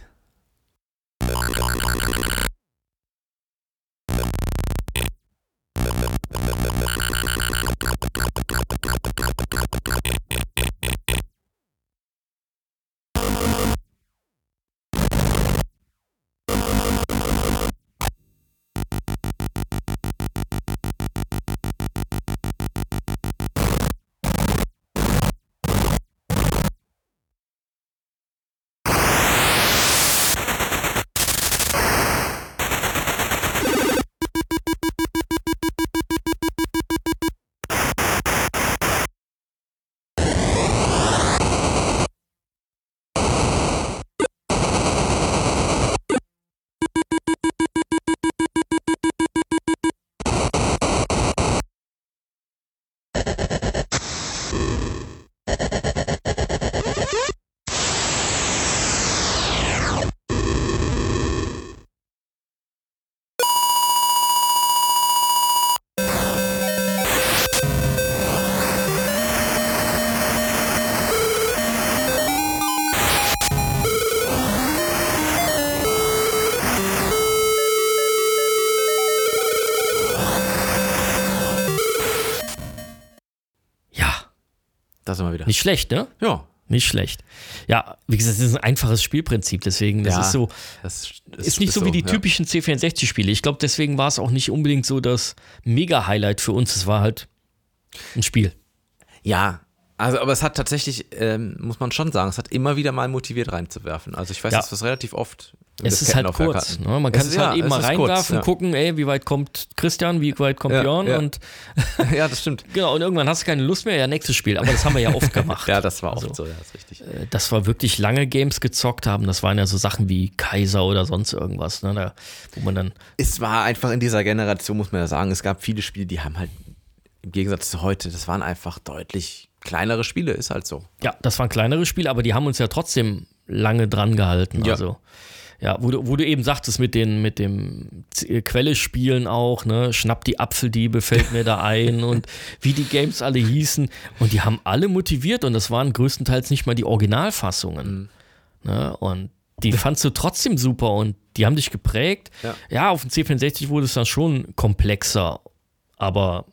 Speaker 3: Da sind wir wieder.
Speaker 2: nicht schlecht, ne?
Speaker 3: ja,
Speaker 2: Nicht schlecht. Ja, wie gesagt, es ist ein einfaches Spielprinzip, deswegen, das
Speaker 3: Ja,
Speaker 2: ist so,
Speaker 3: das
Speaker 2: ist nicht so wie die
Speaker 3: ja.
Speaker 2: typischen C64-Spiele. Ich glaube, deswegen war es auch nicht unbedingt so das Mega-Highlight für uns. Es war halt ein Spiel.
Speaker 3: Ja, also aber es hat tatsächlich, ähm, muss man schon sagen, es hat immer wieder mal motiviert reinzuwerfen. Also ich weiß,
Speaker 2: Ja.
Speaker 3: dass wir es relativ oft
Speaker 2: Es ist halt kurz. Ne? Man kann
Speaker 3: Es
Speaker 2: es, halt
Speaker 3: ja,
Speaker 2: eben
Speaker 3: es
Speaker 2: mal
Speaker 3: kurz,
Speaker 2: reinwerfen,
Speaker 3: ja.
Speaker 2: gucken, ey, wie weit kommt Christian, wie weit kommt Björn
Speaker 3: ja.
Speaker 2: und
Speaker 3: ja, das stimmt.
Speaker 2: genau, und irgendwann hast du keine Lust mehr, ja, nächstes Spiel. Aber das haben wir ja oft gemacht.
Speaker 3: Ja, das war oft
Speaker 2: Also,
Speaker 3: so, ja, ist richtig.
Speaker 2: äh, dass wir wirklich lange Games gezockt haben. Das waren ja so Sachen wie Kaiser oder sonst irgendwas, ne? da, wo man dann
Speaker 3: Es war einfach in dieser Generation, muss man ja sagen, es gab viele Spiele, die haben halt im Gegensatz zu heute, das waren einfach deutlich kleinere Spiele, ist halt so.
Speaker 2: Ja, das waren kleinere Spiele, aber die haben uns ja trotzdem lange dran gehalten.
Speaker 3: Ja.
Speaker 2: Also, ja, wo du, wo du eben sagtest mit, den, mit dem äh, Quelle-Spielen auch, ne, Schnapp die Apfeldiebe fällt mir da ein und wie die Games alle hießen. Und die haben alle motiviert und das waren größtenteils nicht mal die Originalfassungen. Ne, und die fandst du trotzdem super und die haben dich geprägt.
Speaker 3: Ja.
Speaker 2: ja, auf dem C64 wurde es dann schon komplexer, aber.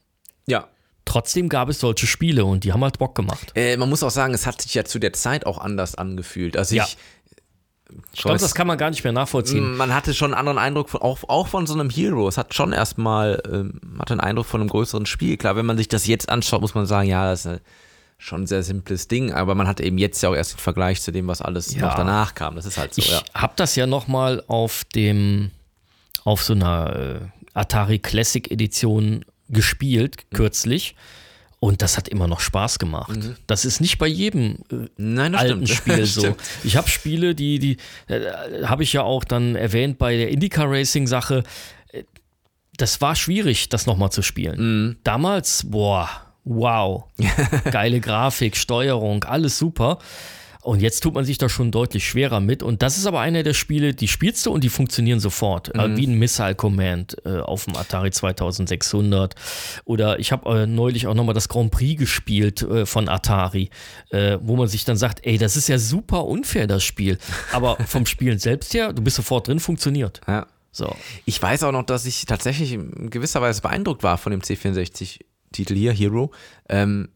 Speaker 2: Trotzdem gab es solche Spiele und die haben halt Bock gemacht.
Speaker 3: Äh, man muss auch sagen, es hat sich ja zu der Zeit auch anders angefühlt. Also
Speaker 2: Ja.
Speaker 3: ich,
Speaker 2: Ich glaube, das kann man gar nicht mehr nachvollziehen.
Speaker 3: man hatte schon einen anderen Eindruck, von, auch, auch von so einem Hero. Es hat schon erstmal, ähm, hatte einen Eindruck von einem größeren Spiel. Klar, wenn man sich das jetzt anschaut, muss man sagen, ja, das ist äh, schon ein sehr simples Ding, aber man hat eben jetzt ja auch erst den Vergleich zu dem, was alles
Speaker 2: Ja.
Speaker 3: noch danach kam. Das ist halt so,
Speaker 2: Ich
Speaker 3: ja.
Speaker 2: habe das ja noch mal auf dem auf so einer äh, Atari Classic Edition gespielt
Speaker 3: Mhm.
Speaker 2: kürzlich und das hat immer noch Spaß gemacht. Das ist nicht bei jedem äh,
Speaker 3: Nein,
Speaker 2: alten
Speaker 3: stimmt.
Speaker 2: Spiel so. Ich habe Spiele, die die äh, habe ich ja auch dann erwähnt bei der IndyCar Racing Sache. Äh, Das war schwierig, das noch mal zu spielen.
Speaker 3: Mhm.
Speaker 2: Damals, boah, wow, geile Grafik, Steuerung, alles super. Und jetzt tut man sich da schon deutlich schwerer mit. Und das ist aber einer der Spiele, die spielst du und die funktionieren sofort. Äh, Wie ein Missile Command äh, auf dem Atari 2600. Oder ich habe äh, neulich auch nochmal das Grand Prix gespielt äh, von Atari, äh, wo man sich dann sagt, ey, das ist ja super unfair, das Spiel. Aber vom Spielen selbst her, du bist sofort drin, funktioniert.
Speaker 3: ja.
Speaker 2: So.
Speaker 3: Ich weiß auch noch, dass ich tatsächlich in gewisser Weise beeindruckt war von dem C64-Titel hier, Hero. Ähm,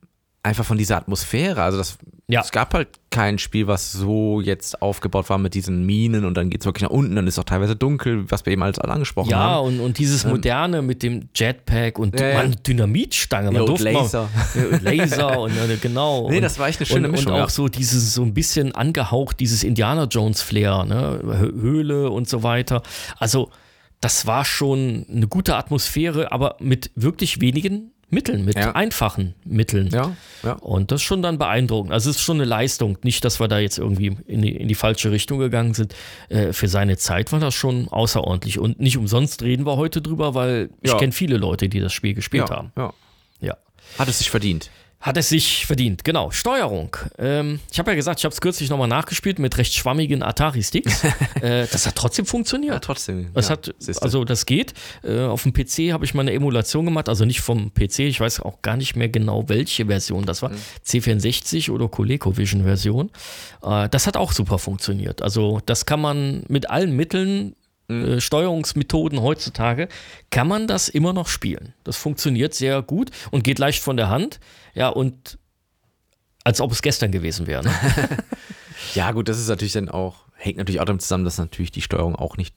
Speaker 3: einfach von dieser Atmosphäre. Also das,
Speaker 2: Ja.
Speaker 3: es gab halt kein Spiel, was so jetzt aufgebaut war mit diesen Minen und dann geht es wirklich nach unten, dann ist auch teilweise dunkel, was wir eben alles alle angesprochen
Speaker 2: Ja,
Speaker 3: haben.
Speaker 2: und, und dieses Moderne mit dem Jetpack und
Speaker 3: Ja, ja.
Speaker 2: man, Dynamitstange, man
Speaker 3: Ja, und
Speaker 2: durfte
Speaker 3: Laser.
Speaker 2: Mal, ja, und Laser und äh, genau.
Speaker 3: Nee,
Speaker 2: und,
Speaker 3: das war echt eine schöne
Speaker 2: und,
Speaker 3: Mischung,
Speaker 2: Und auch
Speaker 3: ja.
Speaker 2: so dieses, so ein bisschen angehaucht, dieses Indiana Jones Flair, ne? Hö- Höhle und so weiter. Also, das war schon eine gute Atmosphäre, aber mit wirklich wenigen Mitteln, mit
Speaker 3: Ja.
Speaker 2: einfachen Mitteln.
Speaker 3: Ja, ja.
Speaker 2: Und das ist schon dann beeindruckend. Also es ist schon eine Leistung. Nicht, dass wir da jetzt irgendwie in die, in die falsche Richtung gegangen sind. Äh, für seine Zeit war das schon außerordentlich. Und nicht umsonst reden wir heute drüber, weil ich kenne viele Leute, die das Spiel gespielt haben.
Speaker 3: ja.
Speaker 2: Ja.
Speaker 3: Hat es sich verdient.
Speaker 2: Hat es sich verdient, genau. Steuerung. Ähm, ich habe ja gesagt, ich habe es kürzlich nochmal nachgespielt mit recht schwammigen Atari-Sticks. äh, das hat trotzdem funktioniert.
Speaker 3: Ja, trotzdem.
Speaker 2: Das
Speaker 3: ja,
Speaker 2: hat, also das geht. Äh, auf dem PC habe ich mal eine Emulation gemacht, also nicht vom PC, ich weiß auch gar nicht mehr genau, welche Version das war. Mhm. C64 oder ColecoVision-Version. Äh, das hat auch super funktioniert. Also das kann man mit allen Mitteln. Äh, Steuerungsmethoden heutzutage, kann man das immer noch spielen. Das funktioniert sehr gut und geht leicht von der Hand. Ja, und als ob es gestern gewesen wäre. Ne?
Speaker 3: ja, gut, das ist natürlich dann auch, hängt natürlich auch damit zusammen, dass natürlich die Steuerung auch nicht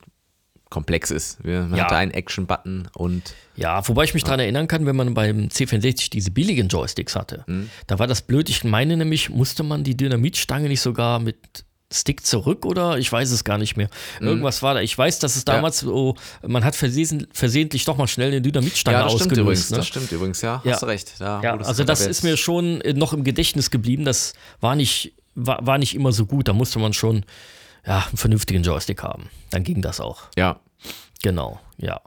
Speaker 3: komplex ist. Man ja. hat da einen Action-Button und.
Speaker 2: Ja, wobei ich mich ja. daran erinnern kann, wenn man beim C64 diese billigen Joysticks hatte. Mhm. Da war das blöd. Ich meine nämlich, musste man die Dynamitstange nicht sogar mit Stick zurück oder ich weiß es gar nicht mehr. Mhm. Irgendwas war da. Ich weiß, dass es damals ja. so, man hat versehen, versehentlich doch mal schnell eine Dynamitstange ja, das ausgelöst.
Speaker 3: Stimmt übrigens,
Speaker 2: ne?
Speaker 3: Das stimmt übrigens, ja, ja. hast du recht.
Speaker 2: Da, ja, also das ist mir schon noch im Gedächtnis geblieben. Das war nicht, war, war nicht immer so gut. Da musste man schon ja, einen vernünftigen Joystick haben. Dann ging das auch.
Speaker 3: Ja.
Speaker 2: Genau, ja.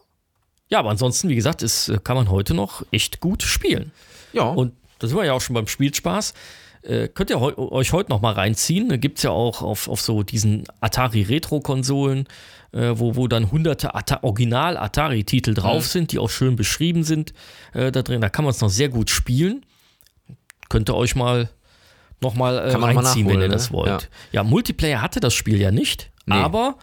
Speaker 2: Ja, aber ansonsten, wie gesagt, ist, kann man heute noch echt gut spielen.
Speaker 3: Ja.
Speaker 2: Und da sind wir ja auch schon beim Spielspaß. Äh, könnt ihr heu euch heute noch mal reinziehen. Da gibt es ja auch auf, auf so diesen Atari Retro-Konsolen, äh, wo, wo dann hunderte Original-Atari-Titel drauf mhm. sind, die auch schön beschrieben sind äh, da drin. Da kann man es noch sehr gut spielen. Könnt ihr euch mal noch mal äh, reinziehen, wenn ihr ne? das wollt. Ja. ja. Multiplayer hatte das Spiel ja nicht, nee. aber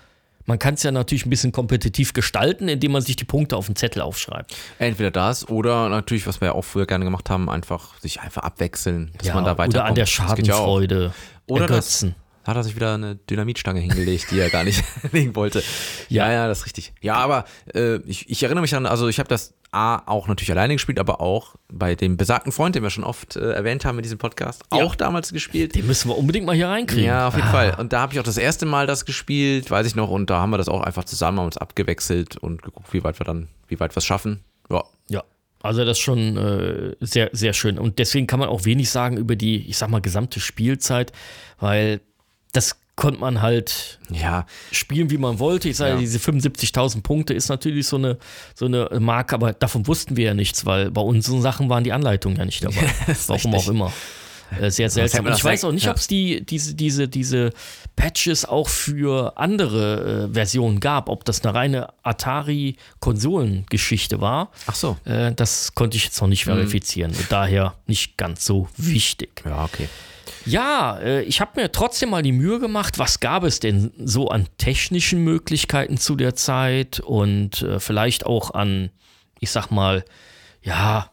Speaker 2: man kann es ja natürlich ein bisschen kompetitiv gestalten, indem man sich die Punkte auf den Zettel aufschreibt.
Speaker 3: Entweder das oder natürlich, was wir ja auch früher gerne gemacht haben, einfach sich einfach abwechseln, dass
Speaker 2: ja,
Speaker 3: man da weiter
Speaker 2: Oder an der Schadenfreude
Speaker 3: ja oder ergötzen. Das, hat er sich wieder eine Dynamitstange hingelegt, die er gar nicht legen wollte. Ja, ja, das ist richtig. Ja, aber äh, ich, ich, erinnere mich an, also ich habe das A auch natürlich alleine gespielt, aber auch bei dem besagten Freund, den wir schon oft äh, erwähnt haben in diesem Podcast, ja. auch damals gespielt.
Speaker 2: Den müssen wir unbedingt mal hier reinkriegen.
Speaker 3: Ja, auf jeden ah. Fall. Und da habe ich auch das erste Mal das gespielt, weiß ich noch, und da haben wir das auch einfach zusammen, haben uns abgewechselt und geguckt, wie weit wir dann, wie weit wir es schaffen. Ja.
Speaker 2: Ja. Also das ist schon äh, sehr, sehr schön. Und deswegen kann man auch wenig sagen über die, ich sag mal, gesamte Spielzeit, weil das konnte man halt
Speaker 3: ja.
Speaker 2: spielen, wie man wollte. Ich sage, ja. diese 75.000 Punkte ist natürlich so eine, so eine Marke, aber davon wussten wir ja nichts, weil bei unseren Sachen waren die Anleitungen ja nicht dabei. Warum auch immer. Äh, sehr seltsam. Und ich weiß auch nicht, ja. ob es die, diese, diese, diese Patches auch für andere äh, Versionen gab, ob das eine reine Atari-Konsolengeschichte war.
Speaker 3: Ach so.
Speaker 2: Äh, das konnte ich jetzt noch nicht mhm. verifizieren. Mhm. daher nicht ganz so wichtig.
Speaker 3: Ja, okay.
Speaker 2: Ja, äh, ich habe mir trotzdem mal die Mühe gemacht, was gab es denn so an technischen Möglichkeiten zu der Zeit und äh, vielleicht auch an, ich sag mal, ja,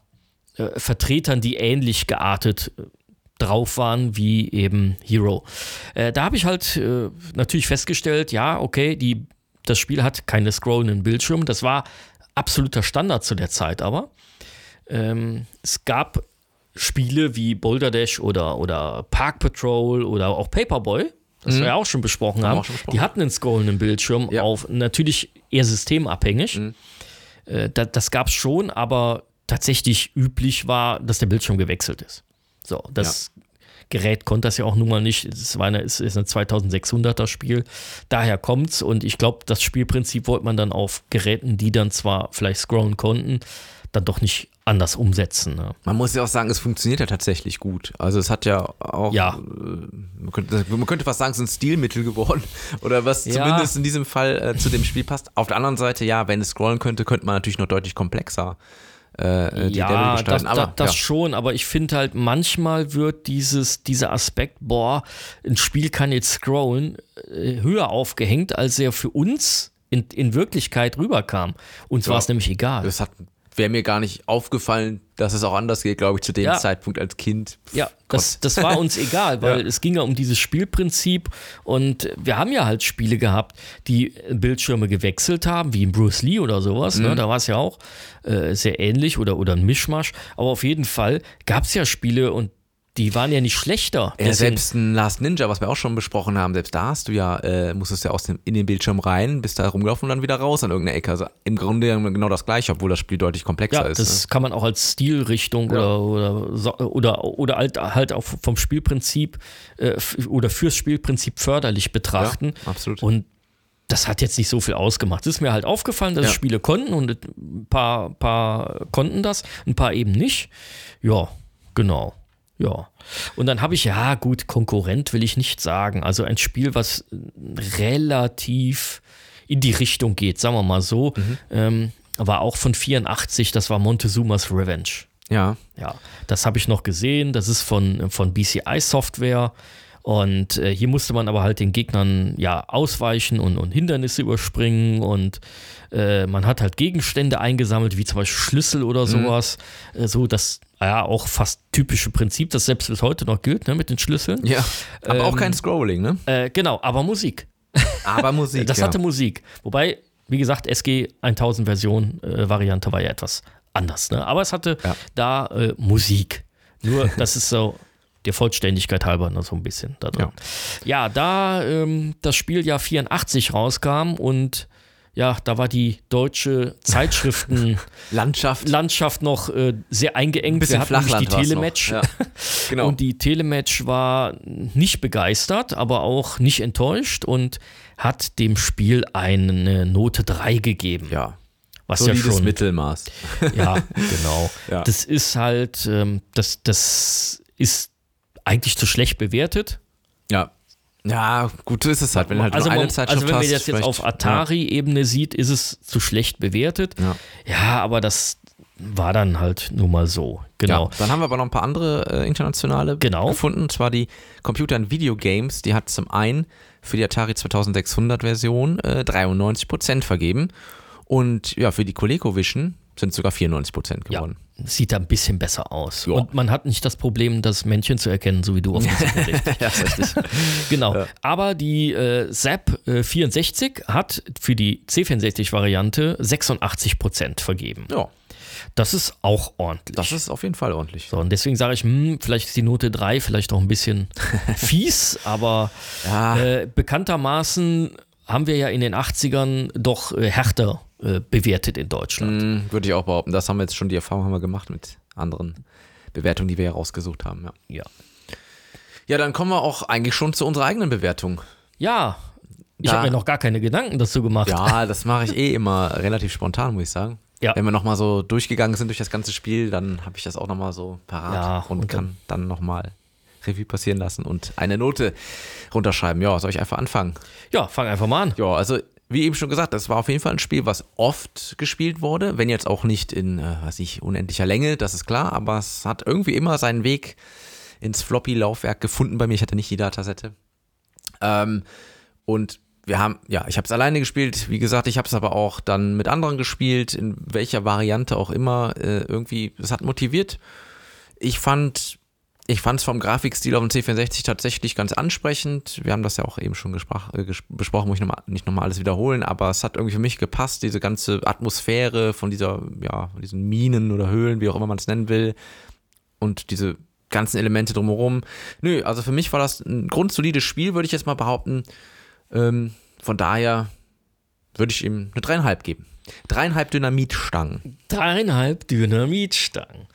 Speaker 2: äh, Vertretern, die ähnlich geartet drauf waren wie eben Hero. da habe ich halt natürlich festgestellt, ja, okay, die, das Spiel hat keine scrollenden Bildschirme. Das war absoluter Standard zu der Zeit aber. Ähm, es gab Spiele wie Boulder Dash oder, oder Park Patrol oder auch Paperboy, das mhm. wir ja auch schon besprochen haben, schon besprochen. die hatten einen scrollenden Bildschirm ja. auf, natürlich eher systemabhängig. Mhm. Äh, das das gab es schon, aber tatsächlich üblich war, dass der Bildschirm gewechselt ist. So, das ja. Gerät konnte das ja auch nun mal nicht. Es war eine, es ist ein 2600er Spiel. Daher kommt's und ich glaube, das Spielprinzip wollte man dann auf Geräten, die dann zwar vielleicht scrollen konnten, dann doch nicht anders umsetzen. Ne?
Speaker 3: Man muss ja auch sagen, es funktioniert ja tatsächlich gut. Also es hat ja auch,
Speaker 2: ja.
Speaker 3: Äh, man, könnte, man könnte fast sagen, es ist ein Stilmittel geworden oder was ja. zumindest in diesem Fall äh, zu dem Spiel passt. Auf der anderen Seite, ja, wenn es scrollen könnte, könnte man natürlich noch deutlich komplexer äh, die
Speaker 2: ja, Level gestalten. Das, aber, das, das ja. schon, aber ich finde halt, manchmal wird dieses, dieser Aspekt, boah, ein Spiel kann jetzt scrollen, äh, höher aufgehängt, als er für uns in, in Wirklichkeit rüberkam. Uns ja. war es nämlich egal.
Speaker 3: Das hat wäre mir gar nicht aufgefallen, dass es auch anders geht, glaube ich, zu dem ja. Zeitpunkt als Kind.
Speaker 2: Ja, das, das war uns egal, weil ja. es ging ja um dieses Spielprinzip und wir haben ja halt Spiele gehabt, die Bildschirme gewechselt haben, wie in Bruce Lee oder sowas. Ne? Mhm. Ne? Da war es ja auch äh, sehr ähnlich oder, oder ein Mischmasch. Aber auf jeden Fall gab es ja Spiele und die waren ja nicht schlechter.
Speaker 3: Ja, selbst ein Last Ninja, was wir auch schon besprochen haben, selbst da hast du ja, äh, musstest ja aus dem, in den Bildschirm rein, bist da rumgelaufen und dann wieder raus an irgendeiner Ecke. Also im Grunde genau das gleiche, obwohl das Spiel deutlich komplexer
Speaker 2: ja,
Speaker 3: ist.
Speaker 2: Das ne? kann man auch als Stilrichtung ja. oder, oder, oder, oder halt, halt auch vom Spielprinzip äh, oder fürs Spielprinzip förderlich betrachten.
Speaker 3: Ja, absolut.
Speaker 2: Und das hat jetzt nicht so viel ausgemacht. Es ist mir halt aufgefallen, dass. Spiele konnten und ein paar, paar konnten das, ein paar eben nicht. Ja, genau. Ja. Und dann habe ich, ja, gut, Konkurrent will ich nicht sagen. Also ein Spiel, was relativ in die Richtung geht, sagen wir mal so. Mhm. Ähm, war auch von 84, das war Montezumas Revenge.
Speaker 3: Ja.
Speaker 2: Ja, das habe ich noch gesehen. Das ist von, von BCI Software. Und äh, hier musste man aber halt den Gegnern ja ausweichen und, und Hindernisse überspringen und äh, man hat halt Gegenstände eingesammelt, wie zum Beispiel Schlüssel oder mhm. sowas. Mhm. So das ja auch fast typische Prinzip, das selbst bis heute noch gilt, ne, mit den Schlüsseln.
Speaker 3: Ja. Aber ähm, auch kein Scrolling, ne?
Speaker 2: Äh, genau, aber Musik.
Speaker 3: Aber Musik.
Speaker 2: das hatte Musik. Wobei, wie gesagt, SG 1000 Version äh, Variante war ja etwas anders, ne? Aber es hatte ja. da äh, Musik. Nur, das ist so der Vollständigkeit halber noch so ein bisschen da drin. Ja, ja da ähm, das Spiel ja 84 rauskam und ja, da war die deutsche Zeitschriften
Speaker 3: Landschaft.
Speaker 2: Landschaft noch äh, sehr eingeengt.
Speaker 3: Ein Wir hatten
Speaker 2: die Telematch. Ja. Genau. Und die Telematch war nicht begeistert, aber auch nicht enttäuscht und hat dem Spiel eine Note 3 gegeben.
Speaker 3: Ja.
Speaker 2: Was Solides ja schon.
Speaker 3: Mittelmaß.
Speaker 2: Ja, genau. Ja. Das ist halt, ähm, das, das ist eigentlich zu schlecht bewertet.
Speaker 3: Ja. Ja, gut so ist es halt. Wenn halt
Speaker 2: also,
Speaker 3: nur
Speaker 2: eine
Speaker 3: Zeitschrift
Speaker 2: also wenn man das jetzt auf Atari-Ebene ja. sieht, ist es zu schlecht bewertet. Ja, ja aber das war dann halt nun mal so. Genau. Ja,
Speaker 3: dann haben wir aber noch ein paar andere äh, internationale
Speaker 2: genau.
Speaker 3: gefunden. Und zwar die Computer and Video Games. Die hat zum einen für die Atari 2600 Version äh, 93% vergeben. Und ja, für die ColecoVision sind sogar 94% geworden.
Speaker 2: Sieht da ein bisschen besser aus. Ja. Und man hat nicht das Problem, das Männchen zu erkennen, so wie du auf ja, genau. Ja. Aber die äh, ZAP äh, 64 hat für die C64-Variante 86% vergeben.
Speaker 3: Ja.
Speaker 2: Das ist auch ordentlich.
Speaker 3: Das ist auf jeden Fall ordentlich.
Speaker 2: So, und deswegen sage ich, hm, vielleicht ist die Note 3 vielleicht auch ein bisschen fies, aber ja. äh, bekanntermaßen haben wir ja in den 80ern doch äh, härter äh, bewertet in Deutschland.
Speaker 3: Mm, würde ich auch behaupten. Das haben wir jetzt schon, die Erfahrung haben wir gemacht mit anderen Bewertungen, die wir ja rausgesucht haben. Ja.
Speaker 2: Ja,
Speaker 3: ja dann kommen wir auch eigentlich schon zu unserer eigenen Bewertung.
Speaker 2: Ja, ich habe mir noch gar keine Gedanken dazu gemacht.
Speaker 3: Ja, das mache ich eh immer relativ spontan, muss ich sagen.
Speaker 2: Ja.
Speaker 3: Wenn wir nochmal so durchgegangen sind durch das ganze Spiel, dann habe ich das auch nochmal so parat ja, und, und kann dann nochmal Revue passieren lassen und eine Note runterschreiben. Ja, soll ich einfach anfangen?
Speaker 2: Ja, fang einfach mal an.
Speaker 3: Ja, also wie eben schon gesagt, das war auf jeden Fall ein Spiel, was oft gespielt wurde, wenn jetzt auch nicht in, äh, weiß ich, unendlicher Länge, das ist klar, aber es hat irgendwie immer seinen Weg ins Floppy-Laufwerk gefunden bei mir. Ich hatte nicht die Datasette. Ähm, und wir haben, ja, ich habe es alleine gespielt. Wie gesagt, ich habe es aber auch dann mit anderen gespielt, in welcher Variante auch immer. Äh, irgendwie, es hat motiviert. Ich fand ich fand es vom Grafikstil auf dem C64 tatsächlich ganz ansprechend. Wir haben das ja auch eben schon äh, besprochen, muss ich noch mal, nicht nochmal alles wiederholen, aber es hat irgendwie für mich gepasst, diese ganze Atmosphäre von dieser, ja, diesen Minen oder Höhlen, wie auch immer man es nennen will, und diese ganzen Elemente drumherum. Nö, also für mich war das ein grundsolides Spiel, würde ich jetzt mal behaupten. Ähm, von daher würde ich ihm eine dreieinhalb geben. Dreieinhalb Dynamitstangen.
Speaker 2: Dreieinhalb Dynamitstangen.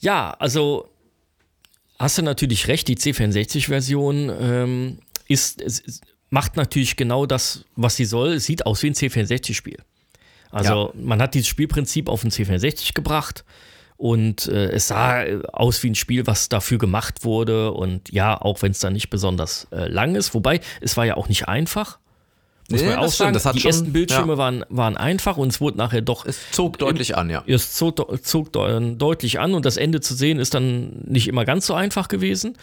Speaker 2: Ja, also hast du natürlich recht, die C64-Version ähm, ist, ist, macht natürlich genau das, was sie soll. Es sieht aus wie ein C64-Spiel. Also ja. man hat dieses Spielprinzip auf ein C64 gebracht und äh, es sah aus wie ein Spiel, was dafür gemacht wurde und ja, auch wenn es dann nicht besonders äh, lang ist, wobei es war ja auch nicht einfach. Muss nee, man auch sagen, die schon, ersten Bildschirme ja. waren, waren einfach und es wurde nachher doch.
Speaker 3: Es zog deutlich an, ja.
Speaker 2: Es zog, zog deutlich an und das Ende zu sehen ist dann nicht immer ganz so einfach gewesen.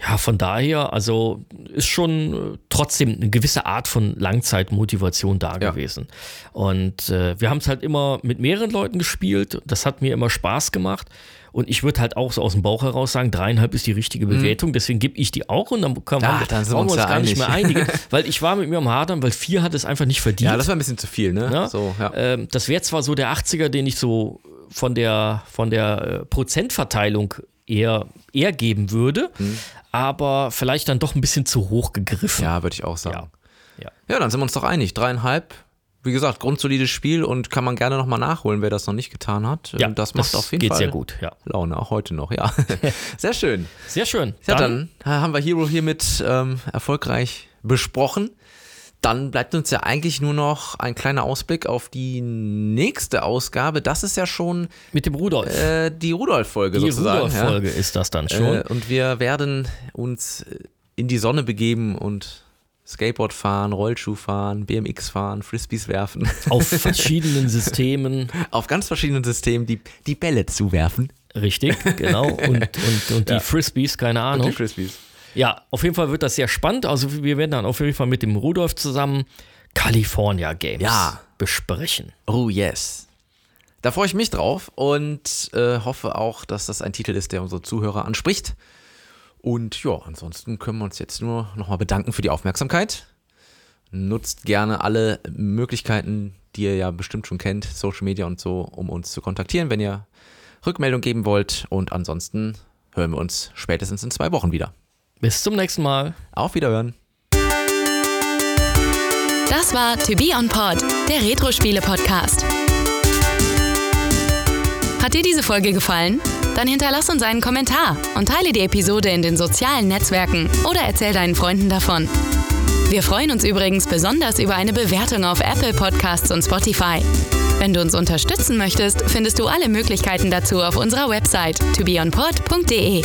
Speaker 2: Ja, von daher, also ist schon äh, trotzdem eine gewisse Art von Langzeitmotivation da ja. gewesen. Und äh, wir haben es halt immer mit mehreren Leuten gespielt. Das hat mir immer Spaß gemacht. Und ich würde halt auch so aus dem Bauch heraus sagen, dreieinhalb ist die richtige mhm. Bewertung. Mhm. Deswegen gebe ich die auch und dann, kann man,
Speaker 3: Ach, dann sind wir uns, gar nicht mehr
Speaker 2: einigen. weil ich war mit mir am Hadern, weil vier hat es einfach nicht verdient.
Speaker 3: Ja, das war ein bisschen zu viel, ne?
Speaker 2: Ja? So, ja. Ähm, das wäre zwar so der 80er, den ich so von der, von der äh, Prozentverteilung eher, eher geben würde, mhm. aber vielleicht dann doch ein bisschen zu hoch gegriffen.
Speaker 3: Ja, würde ich auch sagen.
Speaker 2: Ja.
Speaker 3: Ja. ja, dann sind wir uns doch einig. Dreieinhalb wie gesagt, grundsolides Spiel und kann man gerne nochmal nachholen, wer das noch nicht getan hat.
Speaker 2: Ja, das macht das auf jeden
Speaker 3: geht
Speaker 2: Fall sehr gut, ja.
Speaker 3: Laune, auch heute noch, ja. sehr schön.
Speaker 2: Sehr schön.
Speaker 3: Ja, dann, dann haben wir Hero hiermit ähm, erfolgreich besprochen. dann bleibt uns ja eigentlich nur noch ein kleiner Ausblick auf die nächste Ausgabe. Das ist ja schon
Speaker 2: Mit dem Rudolf.
Speaker 3: äh, die Rudolf-Folge
Speaker 2: die
Speaker 3: sozusagen.
Speaker 2: Rudolf-Folge ist das dann
Speaker 3: ja.
Speaker 2: schon.
Speaker 3: Äh, und wir werden uns in die Sonne begeben und Skateboard fahren, Rollschuh fahren, BMX fahren, Frisbees werfen.
Speaker 2: Auf verschiedenen Systemen.
Speaker 3: Auf ganz verschiedenen Systemen die, die Bälle zuwerfen.
Speaker 2: Richtig, genau. Und, und, und die
Speaker 3: Ja.
Speaker 2: Frisbees, keine
Speaker 3: Und
Speaker 2: Ahnung.
Speaker 3: die Frisbees.
Speaker 2: Ja, auf jeden Fall wird das sehr spannend. Also wir werden dann auf jeden Fall mit dem Rudolf zusammen California Games
Speaker 3: Ja.
Speaker 2: besprechen.
Speaker 3: Oh yes. Da freue ich mich drauf und äh, hoffe auch, dass das ein Titel ist, der unsere Zuhörer anspricht. Und ja, ansonsten können wir uns jetzt nur nochmal bedanken für die Aufmerksamkeit. Nutzt gerne alle Möglichkeiten, die ihr ja bestimmt schon kennt, Social Media und so, um uns zu kontaktieren, wenn ihr Rückmeldung geben wollt. Und ansonsten hören wir uns spätestens in zwei Wochen wieder.
Speaker 2: Bis zum nächsten Mal.
Speaker 3: Auf Wiederhören.
Speaker 1: Das war To Be On Pod, der Retro-Spiele-Podcast. Hat dir diese Folge gefallen? Dann hinterlass uns einen Kommentar und teile die Episode in den sozialen Netzwerken oder erzähl deinen Freunden davon. Wir freuen uns übrigens besonders über eine Bewertung auf Apple Podcasts und Spotify. Wenn du uns unterstützen möchtest, findest du alle Möglichkeiten dazu auf unserer Website tobeonpod.de.